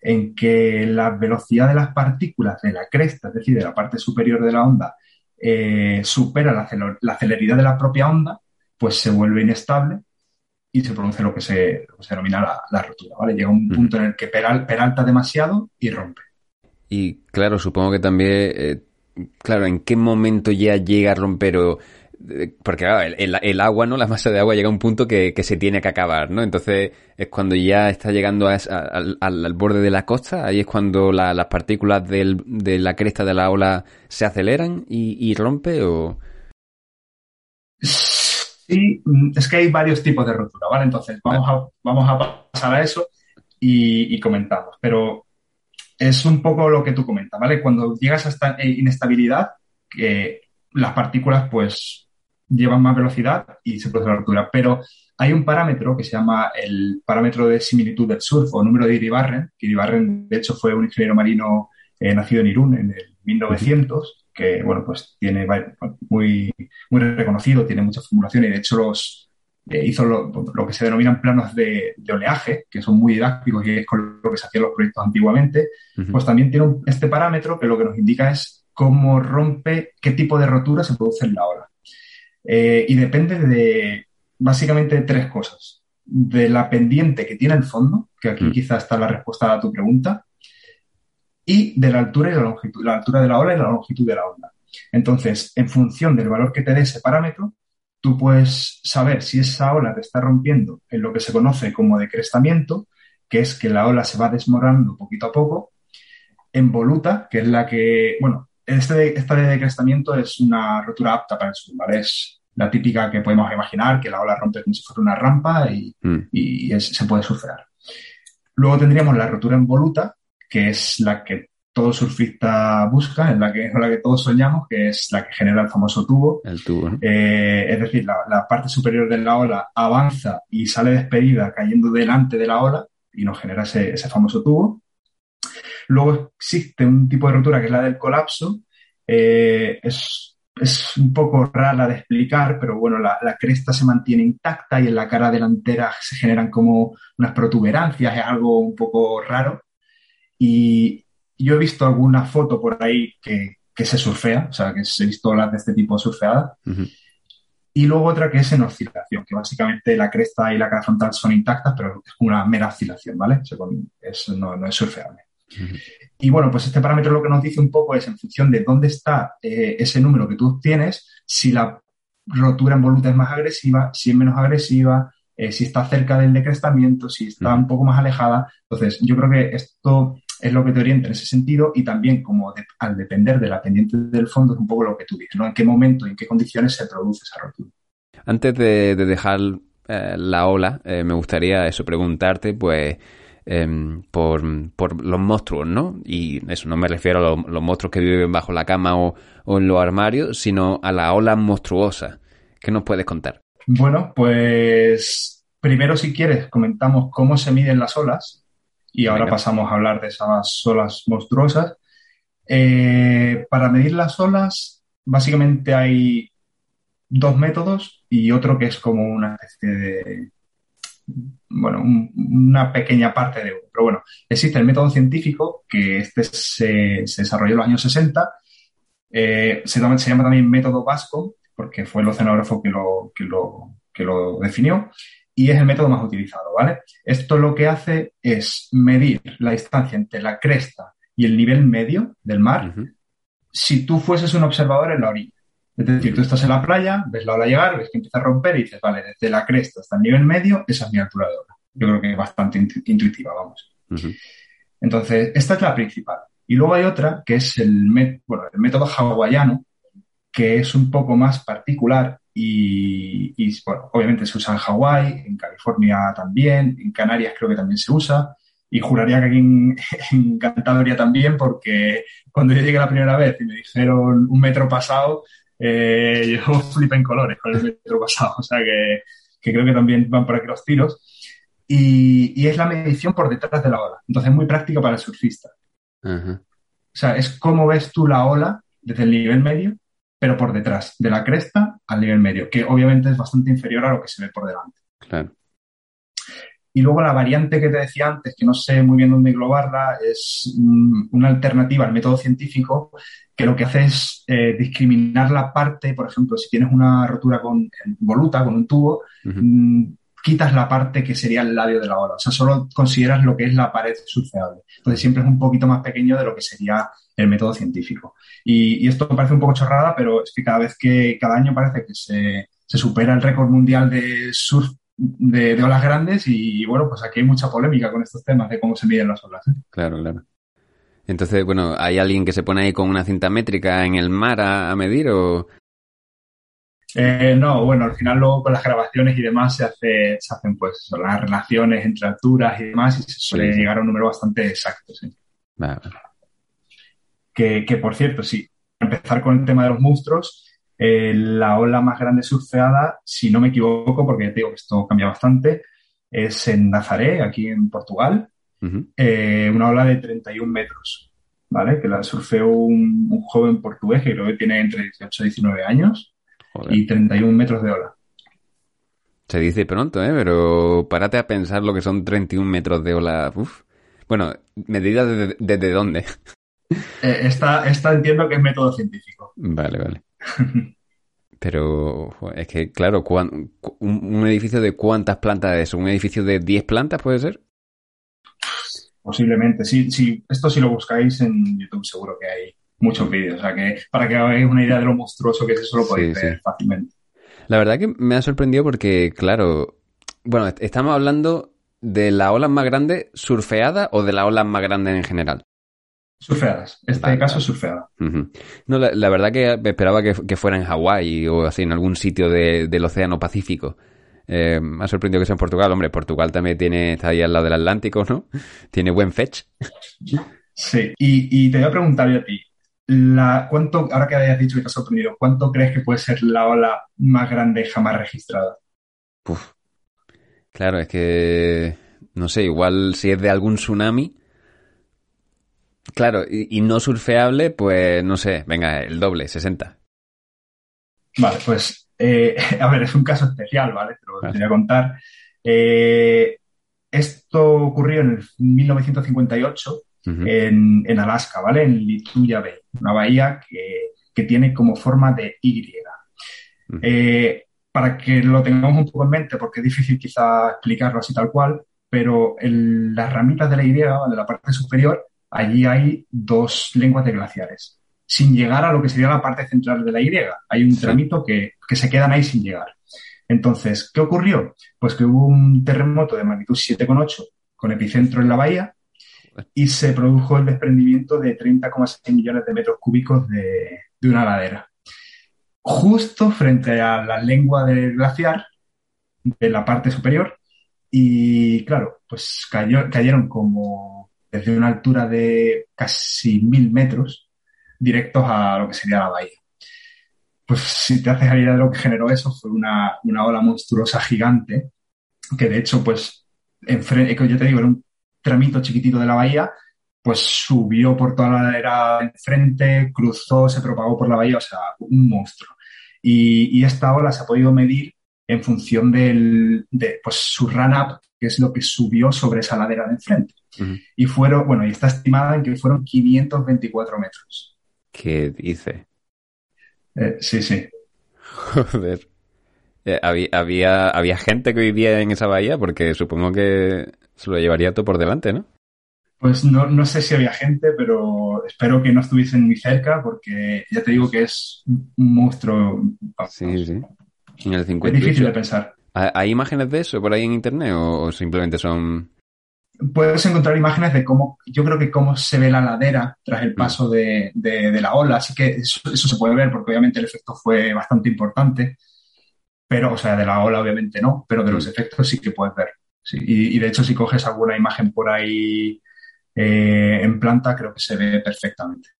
en que la velocidad de las partículas de la cresta, es decir, de la parte superior de la onda, eh, supera la, la celeridad de la propia onda, pues se vuelve inestable y se produce lo que se, lo que se denomina la, la rotura, ¿vale? Llega un punto en el que peral- peralta demasiado y rompe. Y claro, supongo que también, eh, claro, ¿en qué momento ya llega a romper o... Porque el, agua, ¿no? La masa de agua llega a un punto que, se tiene que acabar, ¿no? Entonces es cuando ya está llegando al, borde de la costa, ahí es cuando la- las partículas de la cresta de la ola se aceleran y, y rompe o... Sí, mm, es que hay varios tipos de rotura, ¿vale? Entonces, vamos a, vamos a pasar a eso y, comentamos. Pero es un poco lo que tú comentas, ¿vale? Cuando llegas a esta eh, inestabilidad, las partículas, pues, llevan más velocidad y se produce la rotura. Pero hay un parámetro que se llama el parámetro de similitud del surf o número de Iribarren, que Iribarren, de hecho, fue un ingeniero marino eh, nacido en Irún en el 1900, que, bueno, pues tiene muy, muy reconocido, tiene mucha formulación y, de hecho, los, eh, hizo lo, lo que se denominan planos de, de oleaje, que son muy didácticos y es con lo que se hacían los proyectos antiguamente, pues también tiene un- este parámetro que lo que nos indica es cómo rompe, qué tipo de rotura se produce en la ola. Eh, y depende de básicamente de tres cosas. De la pendiente que tiene el fondo, que aquí Mm. quizá está la respuesta a tu pregunta, y de la altura y la longitud, la altura de la ola y la longitud de la onda. Entonces, en función del valor que te dé ese parámetro, tú puedes saber si esa ola te está rompiendo en lo que se conoce como decrestamiento, que es que la ola se va desmoronando poquito a poco, en voluta, que es la que, bueno, este, esta de decrestamiento es una rotura apta para el sur, ¿vale? Es la típica que podemos imaginar, que la ola rompe como si fuera una rampa y, mm. se puede surfear. Luego tendríamos la rotura en voluta, que es la que todo surfista busca, en la que, la que todos soñamos, que es la que genera el famoso tubo. El tubo. Eh, es decir, la, parte superior de la ola avanza y sale despedida cayendo delante de la ola y nos genera ese, famoso tubo. Luego existe un tipo de rotura que es la del colapso. Eh, es, un poco rara de explicar, pero bueno, la, la, cresta se mantiene intacta y en la cara delantera se generan como unas protuberancias, es algo un poco raro. Y yo he visto alguna foto por ahí que, se surfea, o sea, que he visto olas de este tipo surfeadas. Y luego otra que es en oscilación, que básicamente la cresta y la cara frontal son intactas, pero es una mera oscilación, ¿vale? Eso no, es surfeable. Y bueno, pues este parámetro lo que nos dice un poco es en función de dónde está eh, ese número que tú tienes, si la rotura en voluta es más agresiva, si es menos agresiva, eh, si está cerca del decrestamiento, si está un poco más alejada. Entonces, yo creo que esto es lo que te orienta en ese sentido y también como al depender de la pendiente del fondo es un poco lo que tú dices, ¿no? En qué momento y en qué condiciones se produce esa rotura. Antes de, dejar eh, la ola, me gustaría eso preguntarte, pues, em, por, los monstruos, ¿no? Y eso no me refiero a los, monstruos que viven bajo la cama o, o, en los armarios, sino a la ola monstruosa. ¿Qué nos puedes contar? Bueno, pues primero si quieres comentamos cómo se miden las olas y ahora pasamos a hablar de esas olas monstruosas. Eh, para medir las olas, básicamente hay dos métodos y otro que es como una especie de, bueno, una pequeña parte de uno. Pero bueno, existe el método científico, que este se, desarrolló en los años 60, eh, se, llama, se, llama, también método vasco, porque fue el oceanógrafo que lo, que lo, que lo definió, y es el método más utilizado, ¿vale? Esto lo que hace es medir la distancia entre la cresta y el nivel medio del mar si tú fueses un observador en la orilla. Es decir, tú estás en la playa, ves la ola llegar, ves que empieza a romper y dices, vale, desde la cresta hasta el nivel medio, esa es mi altura de ola. Yo creo que es bastante intuitiva, vamos. Entonces, esta es la principal. Y luego hay otra que es el, bueno, el método hawaiano, que es un poco más particular y, bueno, obviamente se usa en Hawái, en California también, en Canarias creo que también se usa. Y juraría que aquí en, Cantabria también, porque cuando yo llegué la primera vez y me dijeron un metro pasado, eh, yo flipé en colores con el metro pasado. O sea que, creo que también van por aquí los tiros. Y, es la medición por detrás de la ola. Entonces es muy práctica para el surfista. O sea, es cómo ves tú la ola desde el nivel medio pero por detrás, de la cresta al nivel medio, que obviamente es bastante inferior a lo que se ve por delante. Claro. Y luego la variante que te decía antes, que no sé muy bien dónde englobarla, es una alternativa al método científico que lo que hace es eh, discriminar la parte, por ejemplo, si tienes una rotura con voluta, con un tubo, mm, quitas la parte que sería el labio de la ola. O sea, solo consideras lo que es la pared surfeable. Entonces siempre es un poquito más pequeño de lo que sería el método científico. Y, esto me parece un poco chorrada, pero es que cada vez que, cada año parece que se, supera el récord mundial de surf de, olas grandes y, bueno, pues aquí hay mucha polémica con estos temas de cómo se miden las olas. ¿eh? Claro, claro. Entonces, bueno, ¿hay alguien que se pone ahí con una cinta métrica en el mar a medir o...? Eh, no, bueno, al final luego con las grabaciones y demás se, hace, se hacen pues las relaciones entre alturas y demás y se suele llegar a un número bastante exacto, sí. Que, que, por cierto, sí, empezar con el tema de los monstruos, eh, la ola más grande surfeada, si no me equivoco, porque te digo que esto cambia bastante, es en Nazaré, aquí en Portugal, eh, una ola de 31 metros, ¿vale? Que la surfeó un, un joven portugués que creo que tiene entre 18 y 19 años y 31 metros de ola. Se dice pronto, ¿eh? Pero párate a pensar lo que son 31 metros de ola. Uf. Bueno, medida desde, desde dónde. Eh, esta, entiendo que es método científico. Vale, vale. Pero es que, claro, un, edificio de cuántas plantas es? ¿Un edificio de 10 plantas puede ser? Posiblemente, sí, sí. Esto si lo buscáis en YouTube seguro que hay muchos vídeos. O sea que para que hagáis una idea de lo monstruoso que es eso, lo podéis ver fácilmente. La verdad que me ha sorprendido porque, claro, bueno, estamos hablando de la ola más grande surfeada o de la ola más grande en general. Surfeadas. Este caso surfeada. No, la, verdad que esperaba que, fuera en Hawái o así, en algún sitio del Océano Pacífico. Eh, me ha sorprendido que sea en Portugal. Hombre, Portugal también tiene, está ahí al lado del Atlántico, ¿no? Tiene buen fetch. Sí, y, te voy a preguntar yo a ti, la, ¿cuánto, ahora que hayas dicho que te has sorprendido, ¿cuánto crees que puede ser la ola más grande jamás registrada? Claro, es que, no sé, igual si es de algún tsunami, claro, y, no surfeable, pues no sé, venga, el doble, 60. Vale, pues, eh, a ver, es un caso especial, ¿vale? Te lo voy a contar. Eh, esto ocurrió en el 1958 en, Alaska, ¿vale? En Lituya Bay, una bahía que, tiene como forma de Y. Eh, para que lo tengamos un poco en mente, porque es difícil quizá explicarlo así tal cual, pero en las ramitas de la Y, de la parte superior, allí hay dos lenguas de glaciares, sin llegar a lo que sería la parte central de la Y. Hay un tramito que, que se quedan ahí sin llegar. Entonces, ¿qué ocurrió? Pues que hubo un terremoto de magnitud 7,8 con epicentro en la bahía y se produjo el desprendimiento de 30,6 millones de metros cúbicos de, una ladera. Justo frente a la lengua del glaciar de la parte superior y claro, pues cayó, cayeron como desde una altura de casi mil metros directos a lo que sería la bahía. Pues si te haces idea de lo que generó eso, fue una, una ola monstruosa gigante que de hecho, pues, enfrente, yo te digo, era un tramito chiquitito de la bahía, pues subió por toda la ladera enfrente, cruzó, se propagó por la bahía, o sea, un monstruo. Y, esta ola se ha podido medir en función del, de pues, su run-up, que es lo que subió sobre esa ladera de enfrente. Y fueron, bueno, y está estimada en que fueron 524 metros. ¿Qué dice? Eh, sí, sí. Joder. Eh, había, había, había gente que vivía en esa bahía porque supongo que se lo llevaría todo por delante, ¿no? Pues no, no sé si había gente, pero espero que no estuviesen muy cerca porque ya te digo que es un monstruo. Sí, sí. En el Es difícil de pensar. ¿Hay imágenes de eso por ahí en internet o, simplemente son...? Puedes encontrar imágenes de cómo, yo creo que cómo se ve la ladera tras el mm. paso de, de, la ola, así que eso, eso, se puede ver porque obviamente el efecto fue bastante importante, pero, o sea, de la ola obviamente no, pero de los mm. efectos sí que puedes ver. Sí, y, de hecho, si coges alguna imagen por ahí eh, en planta, creo que se ve perfectamente.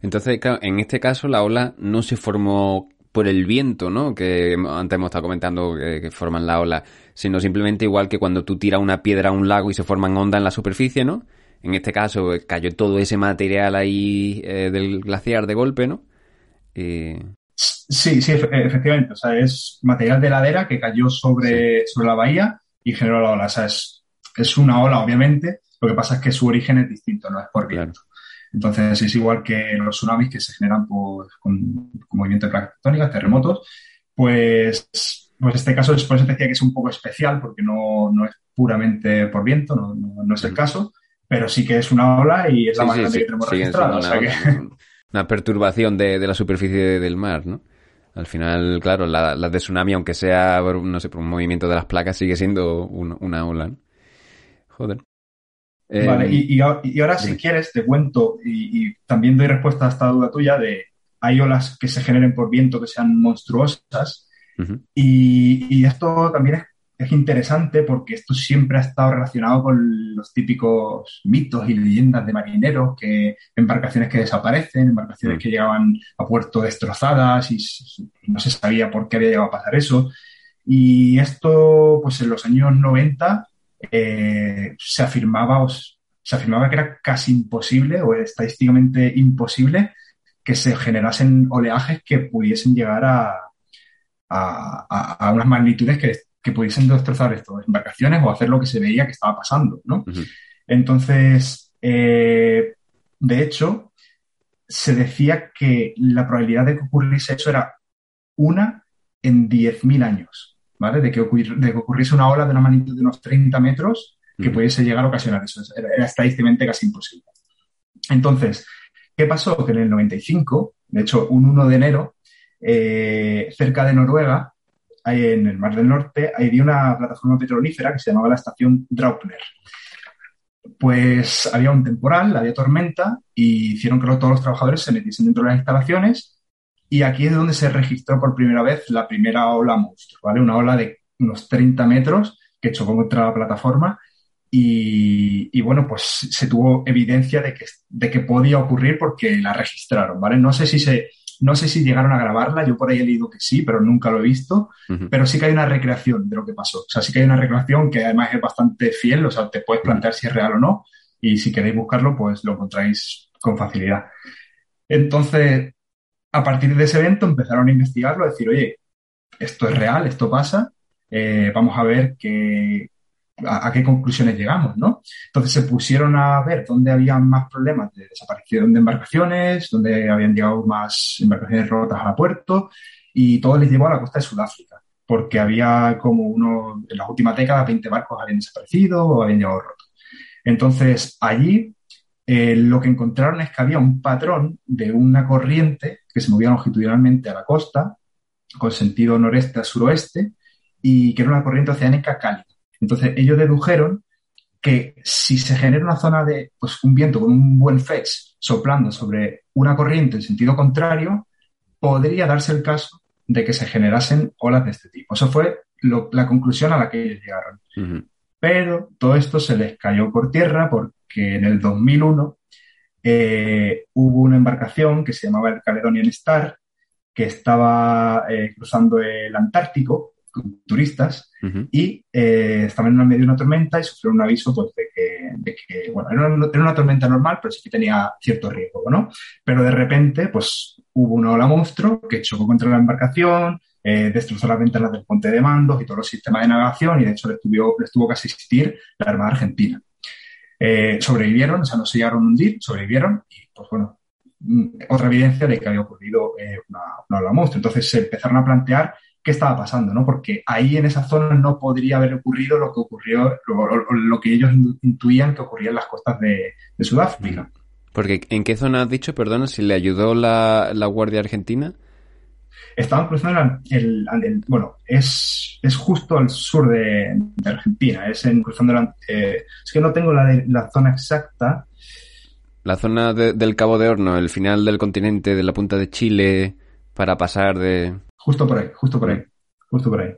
Entonces, claro, en este caso la ola no se formó por el viento, ¿no? Que antes hemos estado comentando que, forman la ola, sino simplemente igual que cuando tú tiras una piedra a un lago y se forman ondas en la superficie, ¿no? En este caso eh, cayó todo ese material ahí eh, del glaciar de golpe, ¿no? Sí, sí, efectivamente. O sea, es material de ladera que cayó sobre, sobre la bahía y generó la ola. O sea, es, es, una ola, obviamente, lo que pasa es que su origen es distinto, no es por viento. Entonces es igual que los tsunamis que se generan por, con, movimientos de placas tectónicas, terremotos, pues, pues este caso es por eso te decía que es un poco especial, porque no, no es puramente por viento, no, no, es el caso, pero sí que es una ola y es la más grande que tenemos registrada. Una, perturbación de, de, la superficie del mar, ¿no? Al final, claro, la, de tsunami, aunque sea, no sé, por un movimiento de las placas, sigue siendo una ola. Joder. Vale, em, y, ahora si quieres te cuento y, también doy respuesta a esta duda tuya de hay olas que se generen por viento que sean monstruosas y, esto también es es interesante porque esto siempre ha estado relacionado con los típicos mitos y leyendas de marineros, que embarcaciones que desaparecen, embarcaciones mm. que llegaban a puerto destrozadas y, no se sabía por qué había llegado a pasar eso. Y esto, pues en los años 90 eh, se afirmaba, se afirmaba que era casi imposible o estadísticamente imposible que se generasen oleajes que pudiesen llegar a, a, a unas magnitudes que que pudiesen destrozar estas embarcaciones o hacer lo que se veía que estaba pasando, ¿no? Entonces, eh, de hecho, se decía que la probabilidad de que ocurriese eso era una en 10.000 años, ¿vale? De que, de que, ocurriese una ola de una magnitud de unos 30 metros que pudiese llegar a ocasionar eso. Era, estadísticamente casi imposible. Entonces, ¿qué pasó? Que en el 95, de hecho, un 1 de enero, eh, cerca de Noruega, en el Mar del Norte, había una plataforma petrolífera que se llamaba la estación Draupner. Pues había un temporal, había tormenta y hicieron que todos los trabajadores se metiesen dentro de las instalaciones y aquí es donde se registró por primera vez la primera ola monstruo, ¿vale? Una ola de unos 30 metros que chocó contra la plataforma y, y, bueno, pues se tuvo evidencia de que, de que podía ocurrir porque la registraron, ¿vale? No sé si se, no sé si llegaron a grabarla, yo por ahí he leído que sí, pero nunca lo he visto, pero sí que hay una recreación de lo que pasó. O sea, sí que hay una recreación que además es bastante fiel, o sea, te puedes plantear si es real o no, y si queréis buscarlo, pues lo encontráis con facilidad. Entonces, a partir de ese evento empezaron a investigarlo, a decir, oye, esto es real, esto pasa, eh, vamos a ver qué, a, qué conclusiones llegamos, ¿no? Entonces se pusieron a ver dónde había más problemas de desaparición de embarcaciones, dónde habían llegado más embarcaciones rotas a puerto y todo les llevó a la costa de Sudáfrica, porque había como uno, en las últimas décadas, 20 barcos habían desaparecido o habían llegado rotos. Entonces allí eh, lo que encontraron es que había un patrón de una corriente que se movía longitudinalmente a la costa, con sentido noreste a suroeste, y que era una corriente oceánica cálida. Entonces, ellos dedujeron que si se genera una zona de, pues, un viento con un buen fetch soplando sobre una corriente en sentido contrario, podría darse el caso de que se generasen olas de este tipo. Eso fue la conclusión a la que ellos llegaron. Pero todo esto se les cayó por tierra porque en el 2001 eh, hubo una embarcación que se llamaba el Caledonian Star que estaba eh, cruzando el Antártico turistas y eh, estaban en medio de una tormenta y sufrieron un aviso pues, de, que, bueno, era una, tormenta normal, pero sí que tenía cierto riesgo, ¿no? Pero de repente, pues hubo una ola monstruo que chocó contra la embarcación, eh, destrozó las ventanas del puente de mandos y todos los sistemas de navegación y de hecho les tuvo, les tuvo que asistir la Armada Argentina. Eh, sobrevivieron, o sea, no se llegaron a hundir, sobrevivieron y, pues bueno, mm, otra evidencia de que había ocurrido una, una ola monstruo. Entonces se empezaron a plantear qué estaba pasando, ¿no? Porque ahí en esa zona no podría haber ocurrido lo que ocurrió, lo, lo que ellos intuían que ocurría en las costas de, Sudáfrica. Porque, ¿en qué zona has dicho, perdona, si le ayudó la, Guardia Argentina? Estaban cruzando el, bueno, es, es justo al sur de, Argentina, es en cruzando la, eh, es que no tengo la, la zona exacta. La zona del Cabo de Horno, el final del continente, de la punta de Chile, para pasar de... Justo por ahí, justo por ahí, justo por ahí.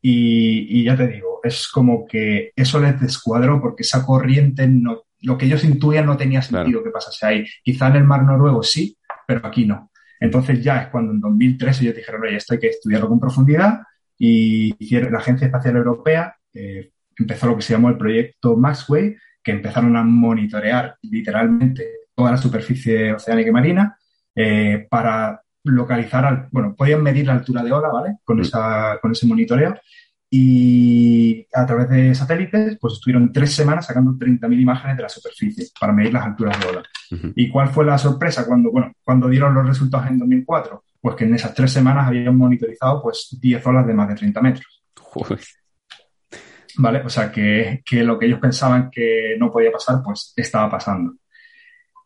Y, ya te digo, es como que eso les descuadró porque esa corriente, no, lo que ellos intuían no tenía sentido que pasase ahí. Quizá en el mar noruego sí, pero aquí no. Entonces ya es cuando en 2003 ellos dijeron, oye, esto hay que estudiarlo con profundidad y hicieron, la Agencia Espacial Europea eh, empezó lo que se llamó el proyecto Maxway, que empezaron a monitorear literalmente toda la superficie oceánica y marina eh, para localizar, bueno, podían medir la altura de ola, ¿vale? Con, mm. esa, con ese monitoreo. Y a través de satélites, pues estuvieron tres semanas sacando 30.000 imágenes de la superficie para medir las alturas de ola. ¿Y cuál fue la sorpresa cuando, bueno, cuando dieron los resultados en 2004? Pues que en esas tres semanas habían monitorizado pues 10 olas de más de 30 metros. ¿Vale? O sea, que, que, lo que ellos pensaban que no podía pasar, pues estaba pasando.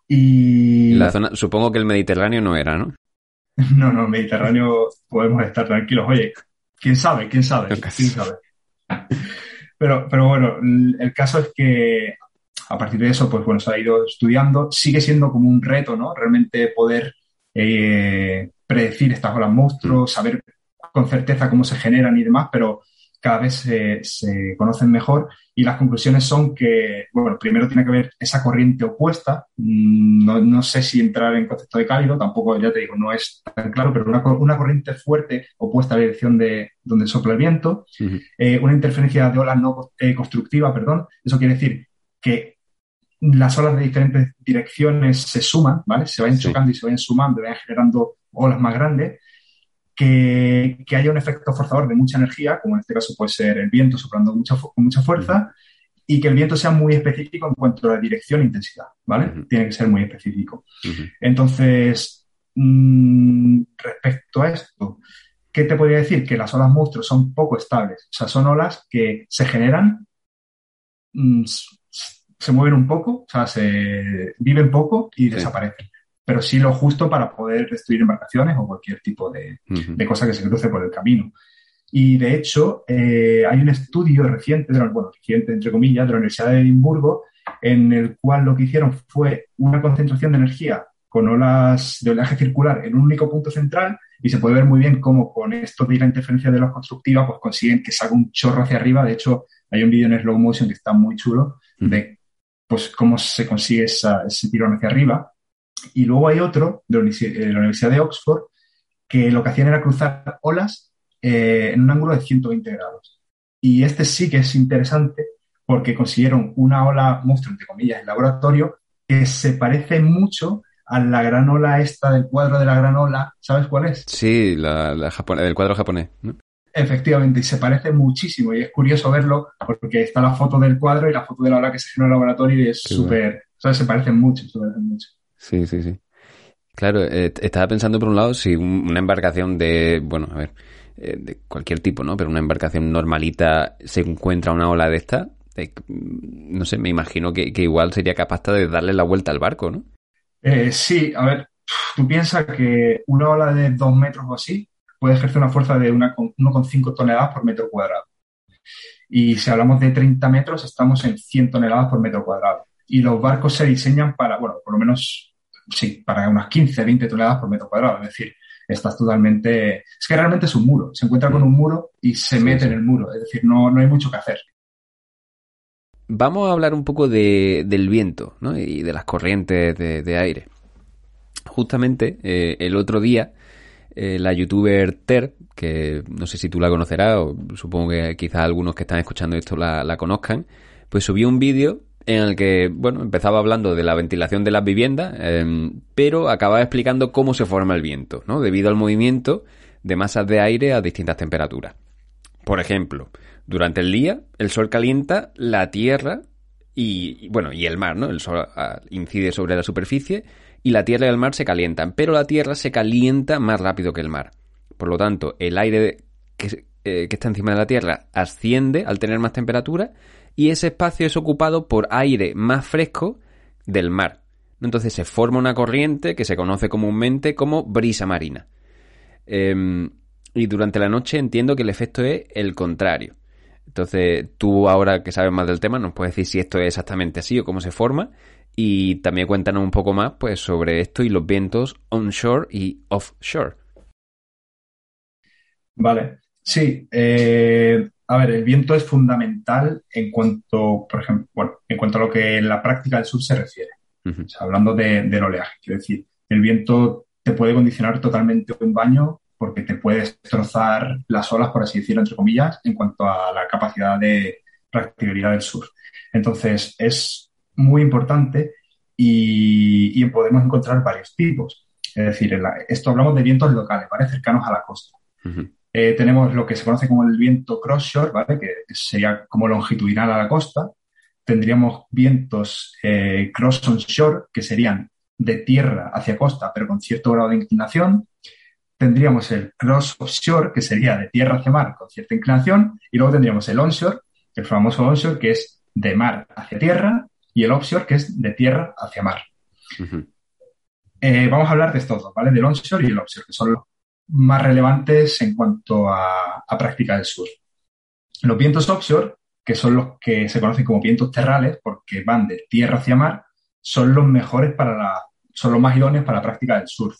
Y... La zona, supongo que el Mediterráneo no era, ¿no? No, no, Mediterráneo podemos estar tranquilos. Oye, quién sabe, quién sabe, quién sabe. Pero, pero bueno, el caso es que a partir de eso, pues bueno, se ha ido estudiando. Sigue siendo como un reto, ¿no? Realmente poder eh, predecir estas olas monstruos, saber con certeza cómo se generan y demás, pero cada vez se, se, conocen mejor y las conclusiones son que, bueno, primero tiene que haber esa corriente opuesta, mm, no, no, sé si entrar en concepto de cálido, tampoco, ya te digo, no es tan claro, pero una, una corriente fuerte opuesta a la dirección de donde sopla el viento, eh, una interferencia de olas no eh, constructiva, perdón, eso quiere decir que las olas de diferentes direcciones se suman, ¿vale? Se vayan chocando y se vayan sumando, y vayan generando olas más grandes que, haya un efecto forzador de mucha energía, como en este caso puede ser el viento soplando con mucha fuerza, y que el viento sea muy específico en cuanto a la dirección e intensidad, ¿vale? Tiene que ser muy específico. Entonces, mm, respecto a esto, ¿qué te podría decir? Que las olas monstruos son poco estables, o sea, son olas que se generan, mm, se mueven un poco, o sea, se viven poco y desaparecen. Pero sí lo justo para poder destruir embarcaciones o cualquier tipo de, de cosa que se cruce por el camino. Y de hecho, eh, hay un estudio reciente, bueno, reciente entre comillas, de la Universidad de Edimburgo, en el cual lo que hicieron fue una concentración de energía con olas de oleaje circular en un único punto central y se puede ver muy bien cómo con esto de la interferencia de la constructiva pues consiguen que salga un chorro hacia arriba. De hecho, hay un vídeo en slow motion que está muy chulo de pues cómo se consigue ese tirón hacia arriba. Y luego hay otro de la Universidad de Oxford que lo que hacían era cruzar olas eh, en un ángulo de 120 grados. Y este sí que es interesante porque consiguieron una ola monstruo, entre comillas, en laboratorio que se parece mucho a la gran ola esta del cuadro de la gran ola. ¿Sabes cuál es? Sí, la, la el cuadro japonés. Efectivamente, y se parece muchísimo y es curioso verlo porque está la foto del cuadro y la foto de la ola que se generó en el laboratorio y es súper, ¿sabes? Se parecen mucho, se parecen mucho. Sí, sí, sí. Claro, eh, estaba pensando por un lado si una embarcación de, bueno, a ver, eh, de cualquier tipo, ¿no? Pero una embarcación normalita se encuentra una ola de esta, no sé, me imagino que, igual sería capaz de darle la vuelta al barco, ¿no? Eh, sí, a ver, tú piensas que una ola de dos metros o así puede ejercer una fuerza de 1,5 toneladas por metro cuadrado. Y si hablamos de 30 metros, estamos en 100 toneladas por metro cuadrado. Y los barcos se diseñan para, bueno, por lo menos, sí, para unas 15, 20 toneladas por metro cuadrado. Es decir, estás totalmente... Es que realmente es un muro. Se encuentra con un muro y se mete en el muro. Es decir, no, no hay mucho que hacer. Vamos a hablar un poco de, del viento ¿no? y de las corrientes de, aire. Justamente eh, el otro día, eh, la youtuber Ter, que no sé si tú la conocerás, o supongo que quizás algunos que están escuchando esto la, la conozcan, pues subió un vídeo en el que, bueno, empezaba hablando de la ventilación de las viviendas, em, pero acababa explicando cómo se forma el viento, ¿no? Debido al movimiento de masas de aire a distintas temperaturas. Por ejemplo, durante el día, el sol calienta la tierra y, bueno, y el mar, ¿no? El sol ah, incide sobre la superficie y la tierra y el mar se calientan, pero la tierra se calienta más rápido que el mar. Por lo tanto, el aire que, eh, que está encima de la tierra asciende al tener más temperatura y ese espacio es ocupado por aire más fresco del mar. Entonces se forma una corriente que se conoce comúnmente como brisa marina. Em, y durante la noche entiendo que el efecto es el contrario. Entonces, tú ahora que sabes más del tema, nos puedes decir si esto es exactamente así o cómo se forma. Y también cuéntanos un poco más pues, sobre esto y los vientos onshore y offshore. Vale, sí. Eh, a ver, el viento es fundamental en cuanto, por ejemplo, bueno, en cuanto a lo que en la práctica del sur se refiere. hablando de, del oleaje, quiero decir, el viento te puede condicionar totalmente un baño porque te puede destrozar las olas, por así decirlo, entre comillas, en cuanto a la capacidad de practicabilidad del sur. Entonces, es muy importante y, podemos encontrar varios tipos. Es decir, esto hablamos de vientos locales, ¿vale? Cercanos a la costa. Eh, tenemos lo que se conoce como el viento cross-shore, ¿vale? Que sería como longitudinal a la costa. Tendríamos vientos eh, cross-on-shore, que serían de tierra hacia costa, pero con cierto grado de inclinación tendríamos el cross offshore, que sería de tierra hacia mar con cierta inclinación, y luego tendríamos el onshore, el famoso onshore, que es de mar hacia tierra, y el offshore, que es de tierra hacia mar. Eh, vamos a hablar de estos dos, ¿vale? Del onshore y el offshore, que son los más relevantes en cuanto a, a práctica del sur. Los vientos offshore, que son los que se conocen como vientos terrales, porque van de tierra hacia mar, son los mejores para la, son los más idóneos para la práctica del surf.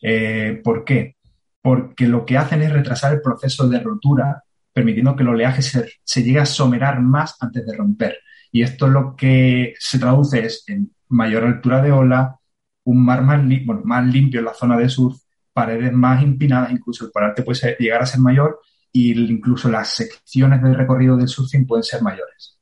Eh, ¿Por qué? Porque lo que hacen es retrasar el proceso de rotura, permitiendo que el oleaje se, llegue a somerar más antes de romper. Y esto lo que se traduce es en mayor altura de ola, un mar más, más limpio en la zona de surf, paredes más empinadas, incluso el pararte puede llegar a ser mayor y incluso las secciones del recorrido del surfing pueden ser mayores.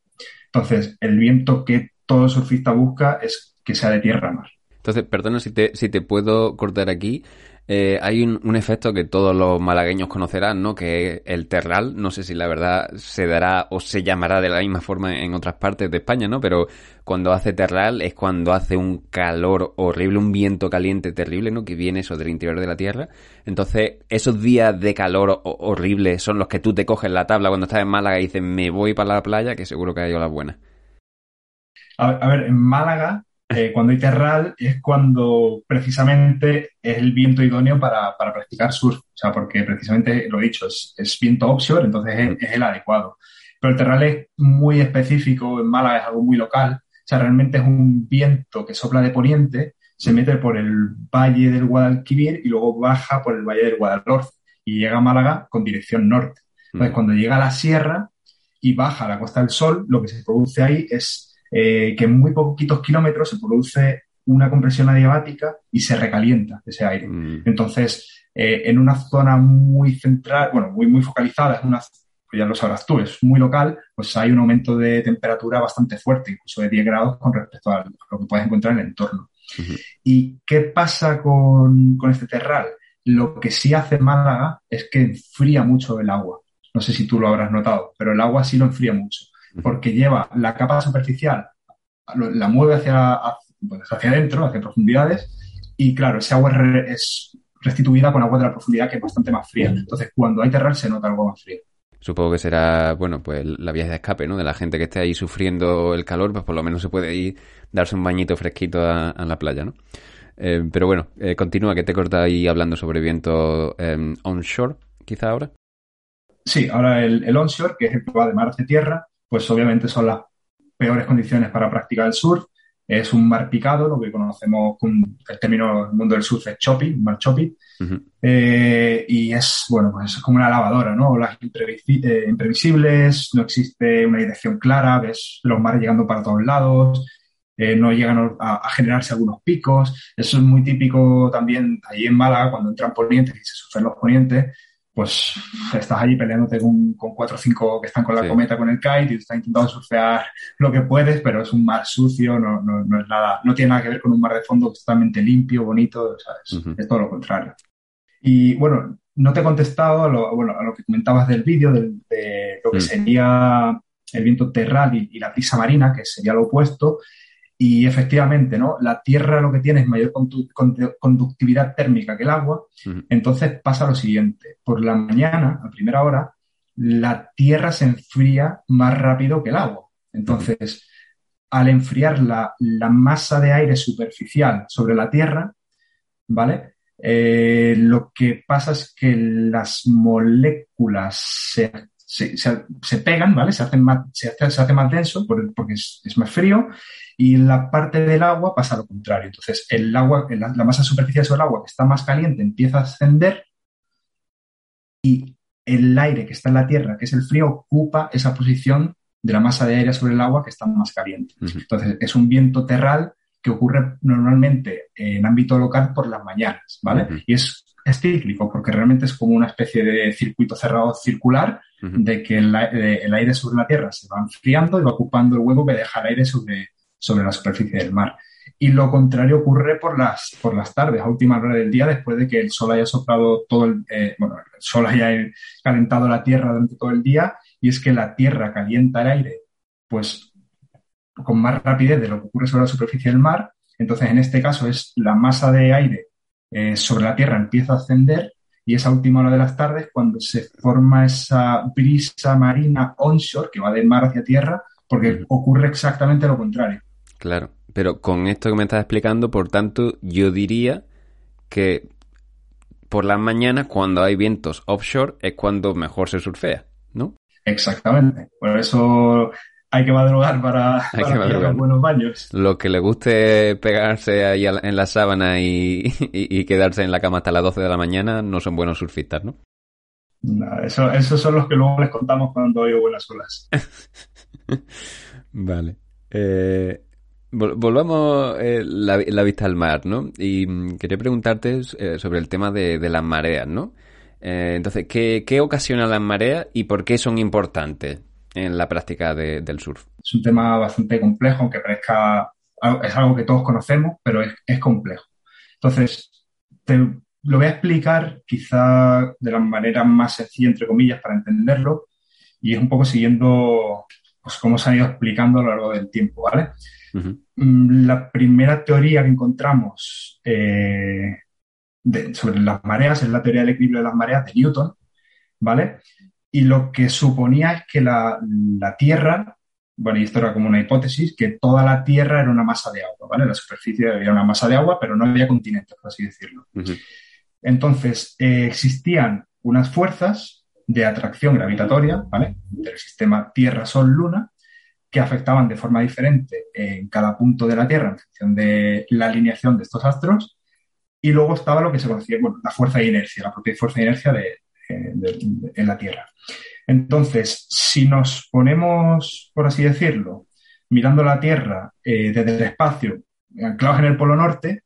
Entonces, el viento que todo surfista busca es que sea de tierra a mar. Entonces, perdona si te, si te puedo cortar aquí. Eh, hay un, efecto que todos los malagueños conocerán, ¿no? Que es el terral. No sé si la verdad se dará o se llamará de la misma forma en otras partes de España, ¿no? Pero cuando hace terral es cuando hace un calor horrible, un viento caliente terrible, ¿no? Que viene eso del interior de la Tierra. Entonces, esos días de calor horrible son los que tú te coges la tabla cuando estás en Málaga y dices, me voy para la playa, que seguro que hay olas buenas. A ver, en Málaga eh, cuando hay terral es cuando precisamente es el viento idóneo para, para, practicar surf. O sea, porque precisamente, lo he dicho, es, es viento offshore, entonces es, es, el adecuado. Pero el terral es muy específico, en Málaga es algo muy local. O sea, realmente es un viento que sopla de poniente, se mete por el valle del Guadalquivir y luego baja por el valle del Guadalhorce y llega a Málaga con dirección norte. Entonces, cuando llega a la sierra y baja a la Costa del Sol, lo que se produce ahí es eh, que en muy poquitos kilómetros se produce una compresión adiabática y se recalienta ese aire. Mm. Entonces, eh, en una zona muy central, bueno, muy, muy focalizada, es una, pues ya lo sabrás tú, es muy local, pues hay un aumento de temperatura bastante fuerte, incluso de 10 grados con respecto a lo que puedes encontrar en el entorno. ¿Y qué pasa con, con este terral? Lo que sí hace Málaga es que enfría mucho el agua. No sé si tú lo habrás notado, pero el agua sí lo enfría mucho, porque lleva la capa superficial, la mueve hacia, pues, hacia adentro, hacia profundidades, y claro, ese agua es restituida con agua de la profundidad que es bastante más fría. Entonces, cuando hay terral se nota algo más frío. Supongo que será, bueno, pues la vía de escape, ¿no? De la gente que esté ahí sufriendo el calor, pues por lo menos se puede ir darse un bañito fresquito a, la playa, ¿no? Eh, pero bueno, eh, continúa, que te corta ahí hablando sobre viento eh, onshore, quizá ahora. Sí, ahora el, onshore, que es el que va de mar hacia tierra, pues obviamente son las peores condiciones para practicar el surf. Es un mar picado, lo que conocemos con el término del mundo del surf es choppy, mar choppy. y es, bueno, pues es como una lavadora, ¿no? Las imprevisibles, no existe una dirección clara, ves los mares llegando para todos lados, eh, no llegan a, generarse algunos picos. Eso es muy típico también ahí en Málaga, cuando entran ponientes y se sufren los ponientes, pues estás allí peleándote con, cuatro o cinco que están con la cometa, con el kite, y estás intentando surfear lo que puedes, pero es un mar sucio, no, no, no, es nada, no tiene nada que ver con un mar de fondo totalmente limpio, bonito, es todo lo contrario. Y bueno, no te he contestado a lo, bueno, a lo que comentabas del vídeo, de, lo que mm. sería el viento terral y, y, la brisa marina, que sería lo opuesto, y efectivamente, ¿no? La Tierra lo que tiene es mayor conductividad térmica que el agua. Entonces pasa lo siguiente. Por la mañana, a primera hora, la Tierra se enfría más rápido que el agua. Entonces, al enfriar la, masa de aire superficial sobre la Tierra, ¿vale? Eh, lo que pasa es que las moléculas se, pegan, ¿vale? Se, hacen más, se, hace, más denso porque es, es, más frío y la parte del agua pasa lo contrario. Entonces, el agua, la, la masa superficial sobre el agua que está más caliente empieza a ascender y el aire que está en la Tierra, que es el frío, ocupa esa posición de la masa de aire sobre el agua que está más caliente. Entonces, es un viento terral que ocurre normalmente en ámbito local por las mañanas, ¿vale? Y es, es, cíclico porque realmente es como una especie de circuito cerrado circular de que el, el, aire sobre la Tierra se va enfriando y va ocupando el hueco que deja el aire sobre, sobre la superficie del mar. Y lo contrario ocurre por las, por las tardes, a última hora del día, después de que el sol haya soplado todo el, eh, bueno, el sol haya calentado la tierra durante todo el día, y es que la tierra calienta el aire, pues con más rapidez de lo que ocurre sobre la superficie del mar. Entonces, en este caso, es la masa de aire eh, sobre la tierra empieza a ascender y esa última hora de las tardes cuando se forma esa brisa marina onshore que va de mar hacia tierra, porque ocurre exactamente lo contrario. Claro, pero con esto que me estás explicando, por tanto, yo diría que por las mañanas, cuando hay vientos offshore, es cuando mejor se surfea, ¿no? Exactamente. Por eso hay que madrugar para, hay buenos baños. Lo que le guste pegarse ahí en la sábana y, quedarse en la cama hasta las 12 de la mañana no son buenos surfistas, ¿no? eso, esos son los que luego les contamos cuando hay buenas olas. vale. Eh, Volvamos eh, la, vista al mar, ¿no? Y mm, quería preguntarte eh, sobre el tema de, las mareas, ¿no? Eh, entonces, ¿qué, ¿qué, ocasiona las mareas y por qué son importantes en la práctica del surf? Es un tema bastante complejo, aunque parezca, es algo que todos conocemos, pero es, complejo. Entonces, te lo voy a explicar quizá de la manera más sencilla, entre comillas, para entenderlo, y es un poco siguiendo pues, cómo se han ido explicando a lo largo del tiempo, ¿vale? Mm, la primera teoría que encontramos eh, sobre las mareas es la teoría del equilibrio de las mareas de Newton, ¿vale? Y lo que suponía es que la, Tierra bueno, y esto era como una hipótesis, que toda la Tierra era una masa de agua, ¿vale? La superficie era una masa de agua, pero no había continentes, por así decirlo. Entonces, eh, existían unas fuerzas de atracción gravitatoria, ¿vale? Del sistema Tierra-Sol-Luna, que afectaban de forma diferente en cada punto de la Tierra en función de la alineación de estos astros. Y luego estaba lo que se conocía, bueno, la fuerza de inercia, la propia fuerza de inercia de, en la Tierra. Entonces, si nos ponemos, por así decirlo, mirando la Tierra eh, desde el espacio, anclados en el Polo Norte,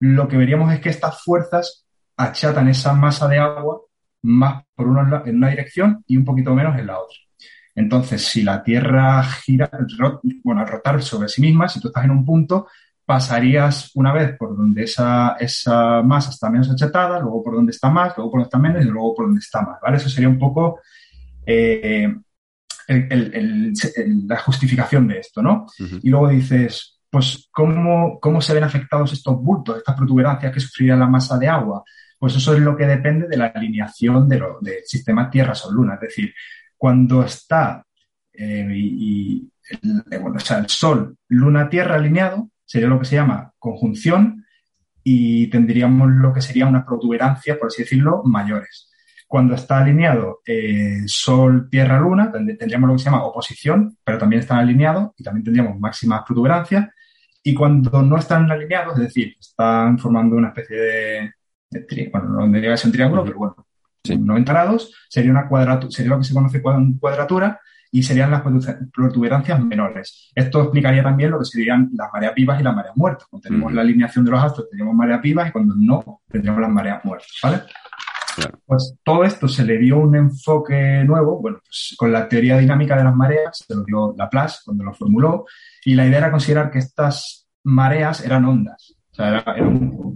lo que veríamos es que estas fuerzas achatan esa masa de agua más por uno en una dirección y un poquito menos en la otra. Entonces, si la Tierra gira, bueno, al rotar sobre sí misma, si tú estás en un punto, pasarías una vez por donde esa, esa masa está menos achatada, luego por donde está más, luego por donde está menos y luego por donde está más, ¿vale? Eso sería un poco eh, la justificación de esto, ¿no? Y luego dices, pues, ¿cómo, ¿cómo se ven afectados estos bultos, estas protuberancias que sufriría la masa de agua? Pues eso es lo que depende de la alineación de del sistema Tierra-Sol-Luna. Es decir, cuando está eh, y, el, bueno, o sea, el Sol, Luna, Tierra alineado, sería lo que se llama conjunción y tendríamos lo que sería unas protuberancias, por así decirlo, mayores. Cuando está alineado eh, Sol, Tierra, Luna, tendríamos lo que se llama oposición, pero también están alineados y también tendríamos máximas protuberancias. Y cuando no están alineados, es decir, están formando una especie de, bueno, no debería ser un triángulo, pero bueno, 90 grados, sería, una sería lo que se conoce como cuadratura y serían las protuberancias menores. Esto explicaría también lo que serían las mareas vivas y las mareas muertas. Cuando tenemos la alineación de los astros, tendríamos mareas vivas y cuando no, tendríamos las mareas muertas, ¿vale? Pues todo esto se le dio un enfoque nuevo, bueno, pues con la teoría dinámica de las mareas, se lo dio Laplace cuando lo formuló, y la idea era considerar que estas mareas eran ondas. O sea,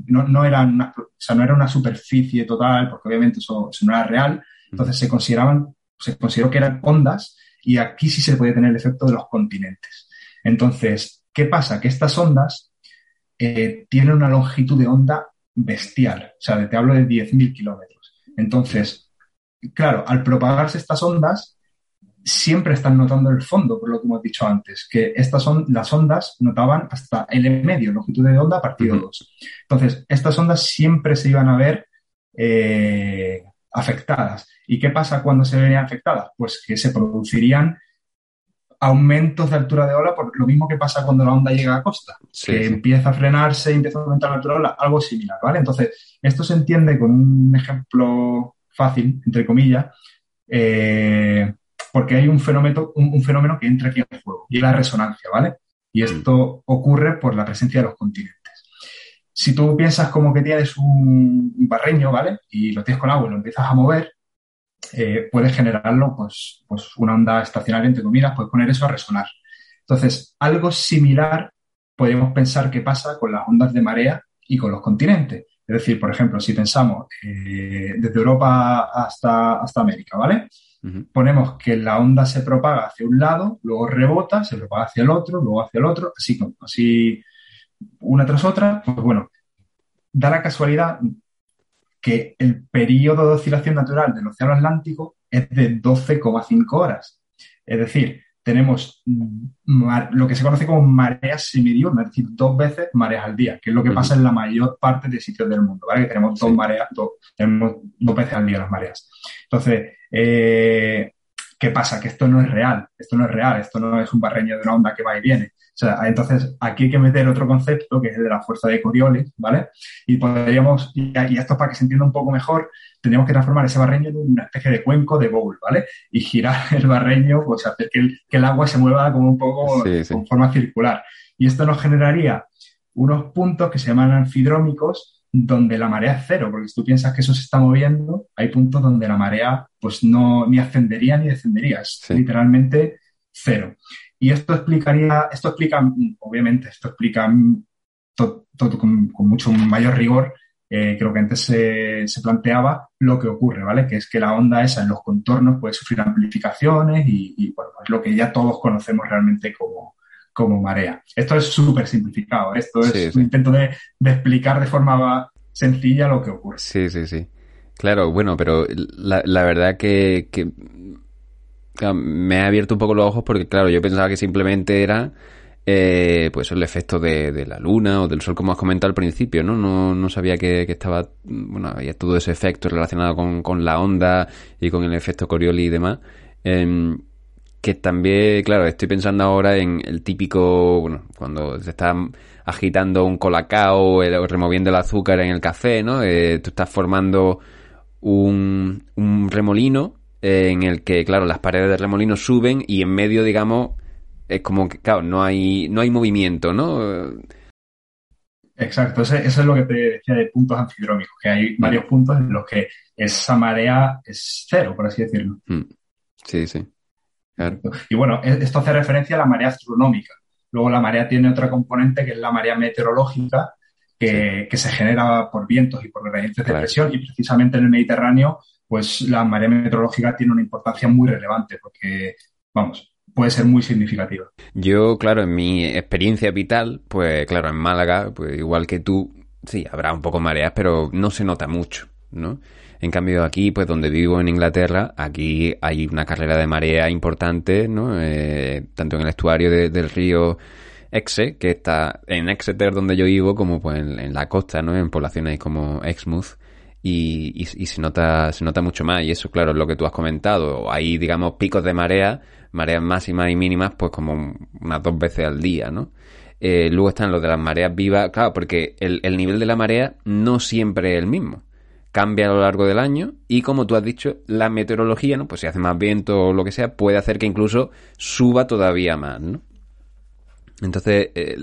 no, no, eran una, o sea, no era una superficie total, porque obviamente eso, no era real. Entonces se consideraban, se consideró que eran ondas, y aquí sí se puede tener el efecto de los continentes. Entonces, ¿qué pasa? Que estas ondas eh, tienen una longitud de onda bestial. O sea, te hablo de 10.000 kilómetros. Entonces, claro, al propagarse estas ondas, siempre están notando el fondo, por lo que hemos dicho antes, que estas son las ondas notaban hasta L medio, longitud de onda partido 2. Entonces, estas ondas siempre se iban a ver eh, afectadas. ¿Y qué pasa cuando se verían afectadas? Pues que se producirían aumentos de altura de ola por lo mismo que pasa cuando la onda llega a costa, que empieza a frenarse y empieza a aumentar la altura de ola, algo similar, ¿vale? Entonces, esto se entiende con un ejemplo fácil, entre comillas, eh, porque hay un fenómeno, un, fenómeno que entra aquí en juego, y es la resonancia, ¿vale? Y esto ocurre por la presencia de los continentes. Si tú piensas como que tienes un barreño, ¿vale? Y lo tienes con agua y lo empiezas a mover, eh, puedes generarlo, pues, pues una onda estacionaria, entre comillas, puedes poner eso a resonar. Entonces, algo similar podríamos pensar que pasa con las ondas de marea y con los continentes. Es decir, por ejemplo, si pensamos eh, desde Europa hasta, hasta América, ¿vale? Ponemos que la onda se propaga hacia un lado, luego rebota, se propaga hacia el otro, luego hacia el otro, así, así una tras otra. Pues bueno, da la casualidad que el periodo de oscilación natural del Océano Atlántico es de 12,5 horas. Es decir, tenemos lo que se conoce como mareas semidiurnas, es decir, dos veces mareas al día, que es lo que pasa en la mayor parte de sitios del mundo, ¿vale? Que tenemos dos mareas, tenemos dos veces al día las mareas. Entonces, eh, ¿qué pasa? Que esto no es real, esto no es real, esto no es un barreño de una onda que va y viene entonces aquí hay que meter otro concepto que es el de la fuerza de Coriolis, ¿vale? Y podríamos, y, esto para que se entienda un poco mejor, tendríamos que transformar ese barreño en una especie de cuenco de bowl, ¿vale? Y girar el barreño, pues hacer que el, agua se mueva como un poco con forma circular. Y esto nos generaría unos puntos que se llaman anfidrómicos, donde la marea es cero, porque si tú piensas que eso se está moviendo, hay puntos donde la marea pues no ni ascendería ni descendería, es literalmente cero. Y esto explicaría, esto explica, obviamente, esto explica todo, con, mucho mayor rigor, eh, creo que antes se, se, planteaba lo que ocurre, ¿vale? Que es que la onda esa en los contornos puede sufrir amplificaciones y, bueno, pues lo que ya todos conocemos realmente como, como marea. Esto es súper simplificado, esto es un intento de, de, explicar de forma sencilla lo que ocurre. Sí, sí, sí. Claro, bueno, pero la, la verdad que, que me ha abierto un poco los ojos porque, claro, yo pensaba que simplemente era eh, pues el efecto de, la luna o del sol, como has comentado al principio, ¿no? No, sabía que, estaba, bueno, había todo ese efecto relacionado con, la onda y con el efecto Coriolis y demás. Em, que también, claro, estoy pensando ahora en el típico, bueno, cuando se está agitando un colacao o removiendo el azúcar en el café, ¿no? Eh, tú estás formando un, un remolino en el que, claro, las paredes del remolino suben y en medio, digamos, es como que, claro, no hay, no hay movimiento, ¿no? Exacto, eso, es lo que te decía de puntos anfidrómicos, que hay varios puntos en los que esa marea es cero, por así decirlo. Mm. Sí, Y bueno, e, esto hace referencia a la marea astronómica. Luego la marea tiene otra componente que es la marea meteorológica, que, se genera por vientos y por gradientes de presión. Y precisamente en el Mediterráneo, pues la marea meteorológica tiene una importancia muy relevante, porque, vamos, puede ser muy significativa. Yo, claro, en mi experiencia vital, pues claro, en Málaga, pues igual que tú, sí, habrá un poco mareas, pero no se nota mucho, ¿no? En cambio aquí, pues donde vivo en Inglaterra, aquí hay una carrera de marea importante, ¿no? Eh, tanto en el estuario del río Exe, que está en Exeter donde yo vivo, como pues en, la costa, ¿no? En poblaciones como Exmouth. Y, se nota se nota mucho más y eso claro es lo que tú has comentado hay digamos picos de marea mareas máximas y mínimas, pues como unas dos veces al día, ¿no? Eh, luego están los de las mareas vivas, claro, porque el, nivel de la marea no siempre es el mismo. Cambia a lo largo del año y como tú has dicho, la meteorología, ¿no? Pues si hace más viento o lo que sea, puede hacer que incluso suba todavía más, ¿no? Entonces, eh,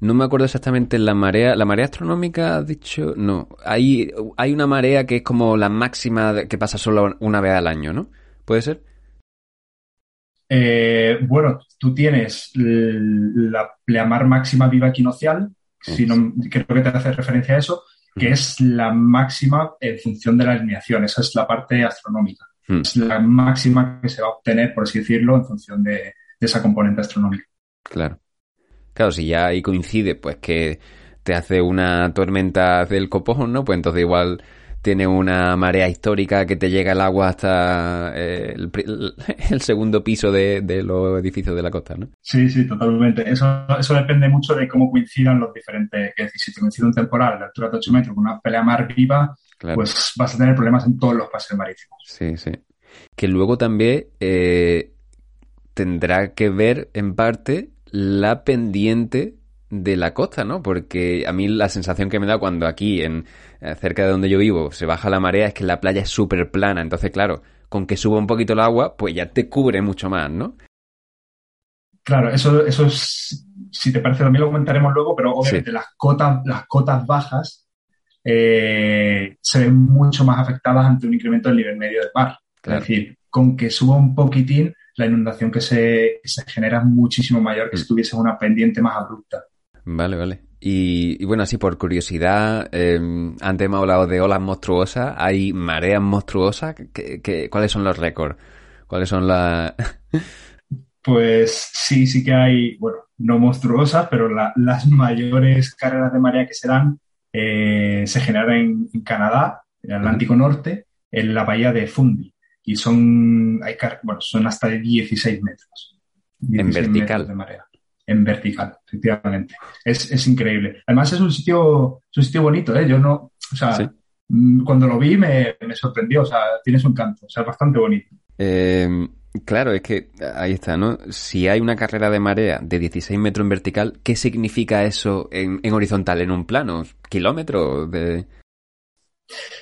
no me acuerdo exactamente la marea. ¿La marea astronómica has dicho? No. Hay, hay una marea que es como la máxima que pasa solo una vez al año, ¿no? ¿Puede ser? Eh, bueno, tú tienes la pleamar máxima viva equinocial, si no, creo que te hace referencia a eso, que es la máxima en función de la alineación. Esa es la parte astronómica. Es la máxima que se va a obtener, por así decirlo, en función de, esa componente astronómica. Claro. Claro, si ya ahí coincide, pues que te hace una tormenta del copón, ¿no? Pues entonces igual tiene una marea histórica que te llega el agua hasta eh, el, segundo piso de, los edificios de la costa, ¿no? Sí, sí, totalmente. Eso, eso depende mucho de cómo coincidan los diferentes. Es decir, si te coincide un temporal de altura de 8 metros con una pelea mar viva, pues vas a tener problemas en todos los paseos marítimos. Sí, sí. Que luego también eh, tendrá que ver en parte la pendiente de la costa, ¿no? Porque a mí la sensación que me da cuando aquí, en eh, cerca de donde yo vivo, se baja la marea es que la playa es súper plana. Entonces, claro, con que suba un poquito el agua, pues ya te cubre mucho más, ¿no? Claro, eso, eso es, si te parece, también lo comentaremos luego, pero obviamente las cotas, las cotas bajas eh, se ven mucho más afectadas ante un incremento del nivel medio del mar. Es decir, con que suba un poquitín, la inundación que se, se genera es muchísimo mayor que si mm. tuviese una pendiente más abrupta. Vale, vale. Y, bueno, así por curiosidad, em, antes hemos hablado de olas monstruosas, ¿hay mareas monstruosas? ¿Qué, cuáles son los récords? ¿Cuáles son las...? pues sí, sí que hay, bueno, no monstruosas, pero las mayores carreras de marea que se dan eh, se generan en, Canadá, en el Atlántico Norte, en la bahía de Fundy. Y son, hay, bueno, son hasta de 16 metros. en vertical. de marea en vertical, efectivamente. Es, es increíble. Además es un sitio, es un sitio bonito, ¿eh? Yo no, o sea, mm, cuando lo vi me, me, sorprendió, o sea, tiene su encanto, o sea, es bastante bonito. Eh, claro, es que ahí está, ¿no? Si hay una carrera de marea de 16 metros en vertical, ¿qué significa eso en, en horizontal, en un plano? ¿Kilómetros de...?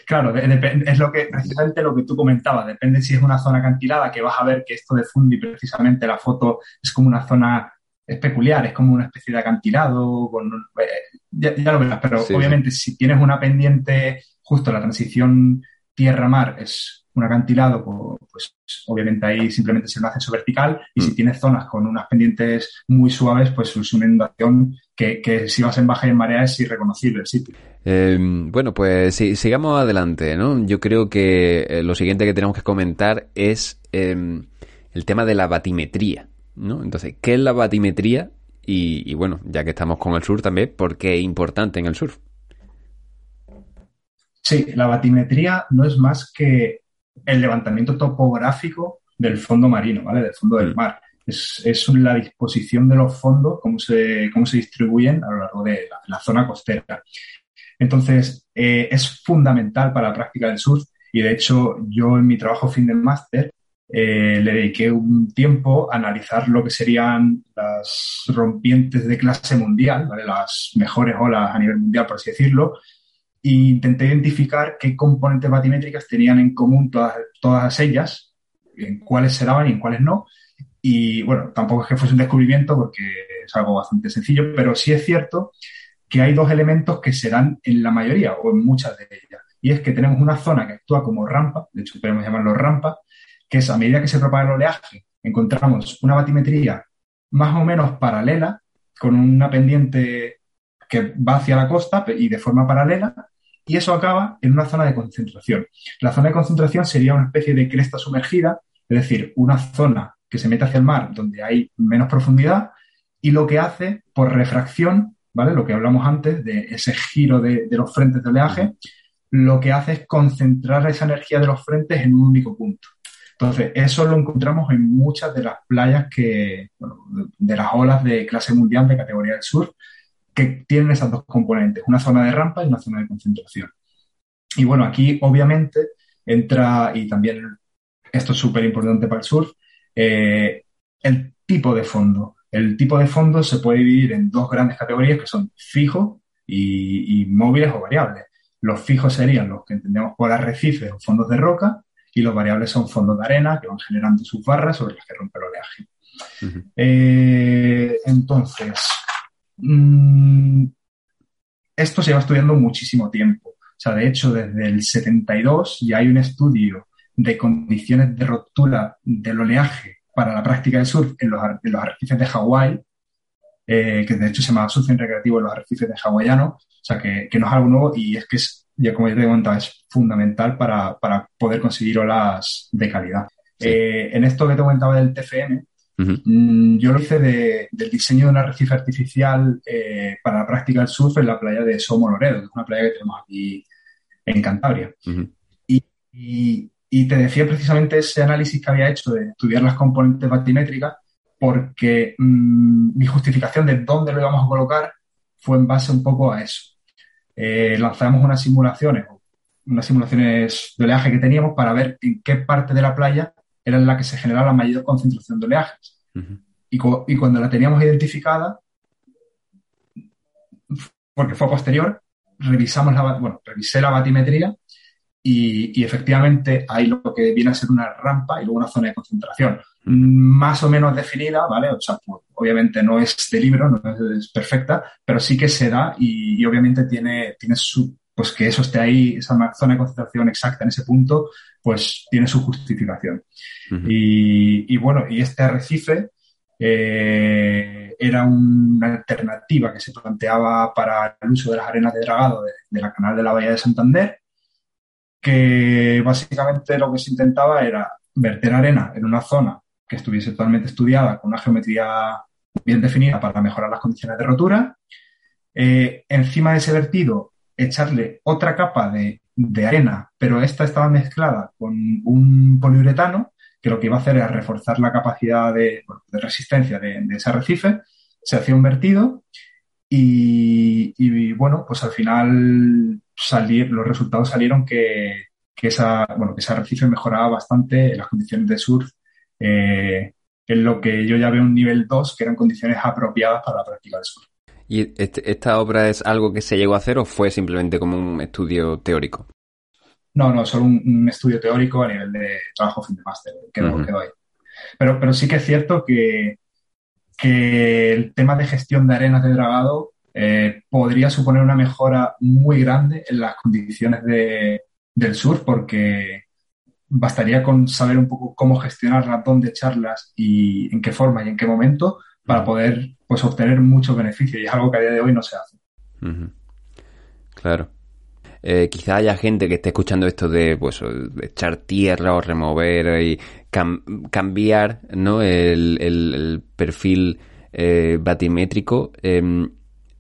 Claro, es lo que, precisamente lo que tú comentabas, depende si es una zona acantilada, que vas a ver que esto de Fundi, precisamente la foto es como una zona es peculiar, es como una especie de acantilado, con, eh, ya, lo verás, pero obviamente si tienes una pendiente, justo la transición tierra-mar es un acantilado, pues, obviamente ahí simplemente es un acceso vertical y si mm. tienes zonas con unas pendientes muy suaves, pues es una inundación que, si vas en baja y en marea es irreconocible el sitio. Em, bueno, pues sigamos adelante, ¿no? Yo creo que eh, lo siguiente que tenemos que comentar es em, el tema de la batimetría. ¿No? Entonces, ¿qué es la batimetría? Y, bueno, ya que estamos con el surf también, ¿por qué es importante en el surf? Sí, la batimetría no es más que el levantamiento topográfico del fondo marino, ¿vale? Del fondo del mar. Es, es la disposición de los fondos, cómo se, cómo se distribuyen a lo largo de la, zona costera. Entonces, eh, es fundamental para la práctica del surf y de hecho yo en mi trabajo fin del máster eh, le dediqué un tiempo a analizar lo que serían las rompientes de clase mundial, ¿vale? las mejores olas a nivel mundial, por así decirlo, e intenté identificar qué componentes batimétricas tenían en común todas, todas ellas, en cuáles se daban y en cuáles no. Y bueno, tampoco es que fuese un descubrimiento porque es algo bastante sencillo, pero sí es cierto que hay dos elementos que se dan en la mayoría o en muchas de ellas. Y es que tenemos una zona que actúa como rampa, de hecho podemos llamarlo rampa, que es a medida que se propaga el oleaje, encontramos una batimetría más o menos paralela, con una pendiente que va hacia la costa y de forma paralela, y eso acaba en una zona de concentración. La zona de concentración sería una especie de cresta sumergida, es decir, una zona que se mete hacia el mar donde hay menos profundidad y lo que hace por refracción, ¿vale? Lo que hablamos antes de ese giro de, de los frentes de oleaje, lo que hace es concentrar esa energía de los frentes en un único punto. Entonces, eso lo encontramos en muchas de las playas que, de las olas de clase mundial de categoría del sur, que tienen esas dos componentes, una zona de rampa y una zona de concentración. Y bueno, aquí obviamente entra, y también esto es súper importante para el surf, eh, el tipo de fondo. El tipo de fondo se puede dividir en dos grandes categorías que son fijos y móviles o variables. Los fijos serían los que entendemos por arrecifes o fondos de roca y los variables son fondos de arena que van generando sus barras sobre las que rompe el oleaje. Eh, entonces, mm, esto se lleva estudiando muchísimo tiempo. O sea, de hecho, desde el 72 ya hay un estudio de condiciones de ruptura del oleaje para la práctica del surf en los, arrecifes de Hawái, eh, que de hecho se llama surf recreativo en los arrecifes de hawaianos, o sea, que, que, no es algo nuevo y es que es ya como ya te comentaba, es fundamental para, para poder conseguir olas de calidad. Eh, en esto que te comentaba del TFM, mm, yo lo hice de, del diseño de un arrecife artificial eh, para la práctica del surf en la playa de Somo Loredo, que es una playa que tenemos aquí en Cantabria. y, y, te decía precisamente ese análisis que había hecho de estudiar las componentes batimétricas, porque mm, mi justificación de dónde lo íbamos a colocar fue en base un poco a eso eh, lanzamos unas simulaciones, unas simulaciones de oleaje que teníamos para ver en qué parte de la playa era en la que se generaba la mayor concentración de oleajes. y, y, cuando la teníamos identificada, porque fue posterior, revisamos la, bueno, revisé la batimetría y, efectivamente hay lo que viene a ser una rampa y luego una zona de concentración más o menos definida, ¿vale? O sea, pues, obviamente no es de libro, no es, perfecta, pero sí que se da y, obviamente tiene, tiene su, pues que eso esté ahí, esa zona de concentración exacta en ese punto, pues tiene su justificación. y, bueno, y este arrecife eh, era una alternativa que se planteaba para el uso de las arenas de dragado de, de la canal de la Bahía de Santander que básicamente lo que se intentaba era verter arena en una zona que estuviese totalmente estudiada, con una geometría bien definida para mejorar las condiciones de rotura. Eh, encima de ese vertido, echarle otra capa de, arena, pero esta estaba mezclada con un poliuretano, que lo que iba a hacer era reforzar la capacidad de, resistencia de, ese arrecife. Se hacía un vertido y, bueno, pues al final salir, los resultados salieron que, esa, bueno, que ese arrecife mejoraba bastante las condiciones de surf eh, en lo que yo ya veo un nivel 2, que eran condiciones apropiadas para la práctica del surf. ¿Y este, esta obra es algo que se llegó a hacer o fue simplemente como un estudio teórico? No, no, solo un, estudio teórico a nivel de trabajo fin de máster, que uh ahí. Pero, pero sí que es cierto que, que el tema de gestión de arenas de dragado eh, podría suponer una mejora muy grande en las condiciones de, del sur, porque bastaría con saber un poco cómo gestionarlas, dónde echarlas y en qué forma y en qué momento para poder pues, obtener mucho beneficio. Y es algo que a día de hoy no se hace. Claro. Eh, quizá haya gente que esté escuchando esto de pues echar tierra o remover y cambiar ¿no? el, perfil eh, batimétrico. Em,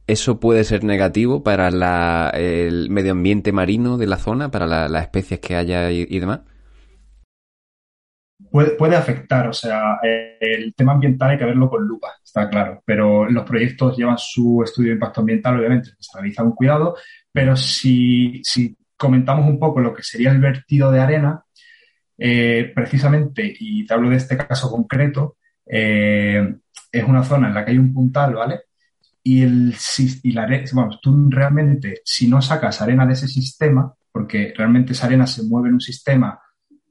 ¿Eso puede ser negativo para la, el medio ambiente marino de la zona, para las especies que haya y, demás? Puede, puede afectar, o sea, el tema ambiental hay que verlo con lupa, está claro, pero los proyectos llevan su estudio de impacto ambiental, obviamente, se realiza con cuidado, pero si, si comentamos un poco lo que sería el vertido de arena, eh, precisamente, y te hablo de este caso concreto, eh, es una zona en la que hay un puntal, ¿vale? Y, el, y la vamos, tú realmente, si no sacas arena de ese sistema, porque realmente esa arena se mueve en un sistema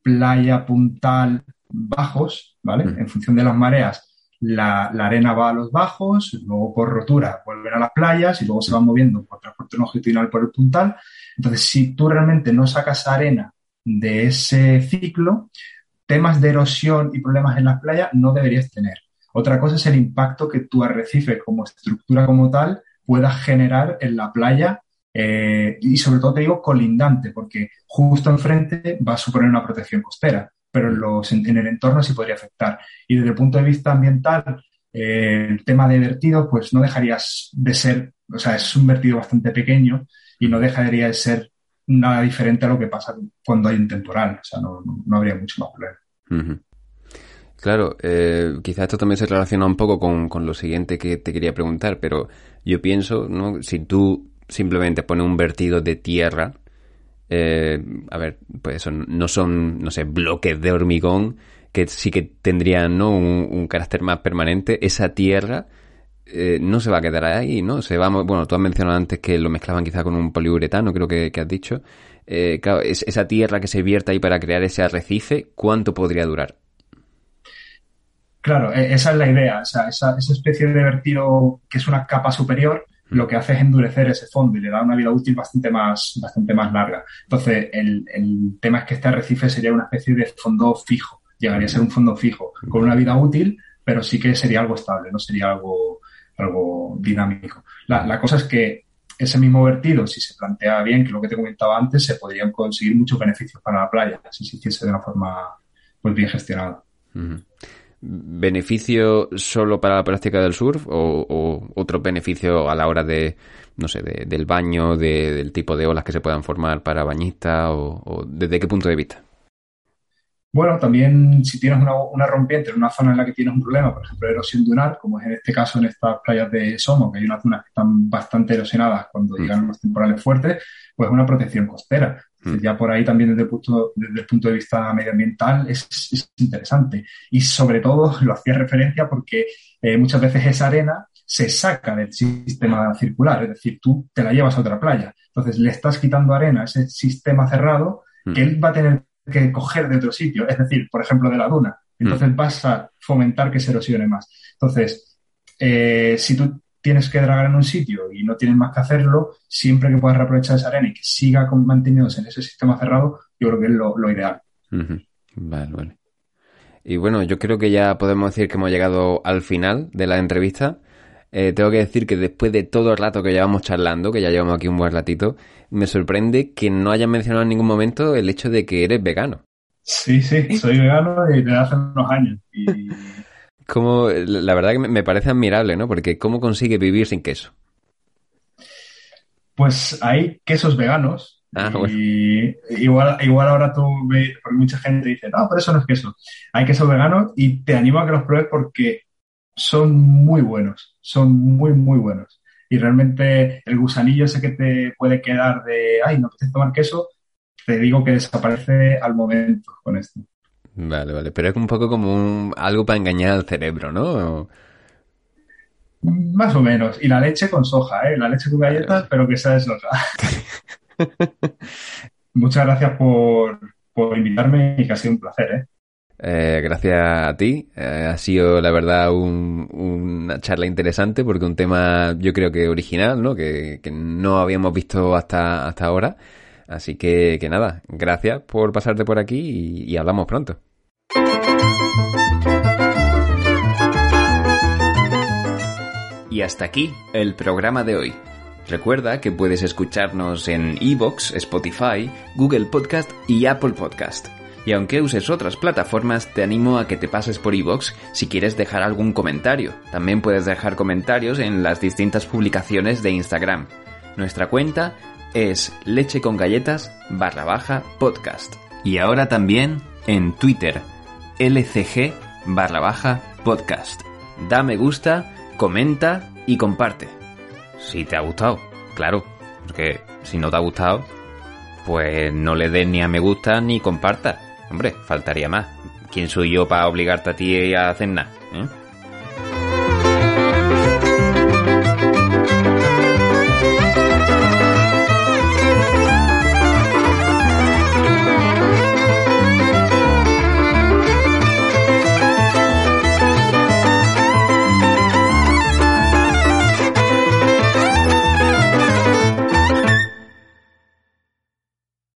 playa, puntal, bajos, ¿vale? En función de las mareas, la, arena va a los bajos, luego por rotura vuelven a las playas y luego se van moviendo por transporte longitudinal por el puntal. Entonces, si tú realmente no sacas arena de ese ciclo, temas de erosión y problemas en las playas no deberías tener. Otra cosa es el impacto que tu arrecife como estructura como tal pueda generar en la playa eh, y sobre todo te digo colindante, porque justo enfrente va a suponer una protección costera, pero en, los, en, el entorno sí podría afectar. Y desde el punto de vista ambiental, eh, el tema de vertido, pues no dejarías de ser, o sea, es un vertido bastante pequeño y no dejaría de ser nada diferente a lo que pasa cuando hay un temporal, o sea, no, no, habría mucho más problema. Claro, eh, quizás esto también se relaciona un poco con, con, lo siguiente que te quería preguntar, pero yo pienso, ¿no? Si tú simplemente pones un vertido de tierra, eh, a ver, pues eso, no son, no sé, bloques de hormigón que sí que tendrían ¿no? un, carácter más permanente, esa tierra eh, no se va a quedar ahí, ¿no? Se va, bueno, tú has mencionado antes que lo mezclaban quizá con un poliuretano, creo que, has dicho. Eh, claro, esa tierra que se vierte ahí para crear ese arrecife, ¿cuánto podría durar? Claro, e, esa es la idea. O sea, esa, esa especie de vertido que es una capa superior, lo que hace es endurecer ese fondo y le da una vida útil bastante más, bastante más larga. Entonces, el, el tema es que este arrecife sería una especie de fondo fijo, llegaría a ser un fondo fijo, con una vida útil, pero sí que sería algo estable, no sería algo, algo dinámico. La, la cosa es que ese mismo vertido, si se plantea bien, que lo que te comentaba antes, se podrían conseguir muchos beneficios para la playa, si se hiciese de una forma pues, bien gestionada beneficio solo para la práctica del surf o, otro beneficio a la hora de, no sé, del baño, del tipo de olas que se puedan formar para bañistas o, desde qué punto de vista? Bueno, también si tienes una, rompiente en una zona en la que tienes un problema, por ejemplo, erosión dunar, como es en este caso en estas playas de Somo, que hay unas zonas que están bastante erosionadas cuando mm. llegan los temporales fuertes, pues una protección costera. Mm. Ya por ahí también desde el punto, desde el punto de vista medioambiental es, interesante. Y sobre todo lo hacía referencia porque eh, muchas veces esa arena se saca del sistema circular, es decir, tú te la llevas a otra playa. Entonces le estás quitando arena a ese sistema cerrado mm. que él va a tener que coger de otro sitio, es decir, por ejemplo, de la duna. Entonces mm. vas a fomentar que se erosione más. Entonces, eh, si tú tienes que dragar en un sitio y no tienes más que hacerlo, siempre que puedas reaprovechar esa arena y que siga manteniéndose en ese sistema cerrado, yo creo que es lo, ideal. Vale, vale. Y bueno, yo creo que ya podemos decir que hemos llegado al final de la entrevista. Eh, tengo que decir que después de todo el rato que llevamos charlando, que ya llevamos aquí un buen ratito, me sorprende que no hayan mencionado en ningún momento el hecho de que eres vegano. Sí, sí, soy vegano desde hace unos años. Y como, la verdad que me parece admirable, ¿no? Porque ¿cómo consigue vivir sin queso? Pues hay quesos veganos. Ah, y igual, igual ahora tú porque mucha gente dice, no, pero eso no es queso. Hay quesos veganos y te animo a que los pruebes porque son muy buenos, son muy, muy buenos. Y realmente el gusanillo ese que te puede quedar de, ay, no apetece tomar queso, te digo que desaparece al momento con esto. Vale, vale. Pero es un poco como un, algo para engañar al cerebro, ¿no? Más o menos. Y la leche con soja, ¿eh? La leche con galletas, pero que sea de soja. Muchas gracias por, invitarme y que ha sido un placer, ¿eh? eh gracias a ti. Eh, ha sido, la verdad, una charla interesante porque un tema, yo creo que original, ¿no? Que, no habíamos visto hasta, hasta ahora. Así que, que nada, gracias por pasarte por aquí y hablamos pronto. Y hasta aquí el programa de hoy. Recuerda que puedes escucharnos en Evox, Spotify, Google Podcast y Apple Podcast. Y aunque uses otras plataformas, te animo a que te pases por Evox si quieres dejar algún comentario. También puedes dejar comentarios en las distintas publicaciones de Instagram. Nuestra cuenta es leche con galletas barra baja podcast. Y ahora también en Twitter lcg barra baja podcast. Da me gusta, comenta y comparte. Si te ha gustado, claro, porque si no te ha gustado, pues no le des ni a me gusta ni comparta. Hombre, faltaría más. ¿Quién soy yo para obligarte a ti a hacer nada? eh?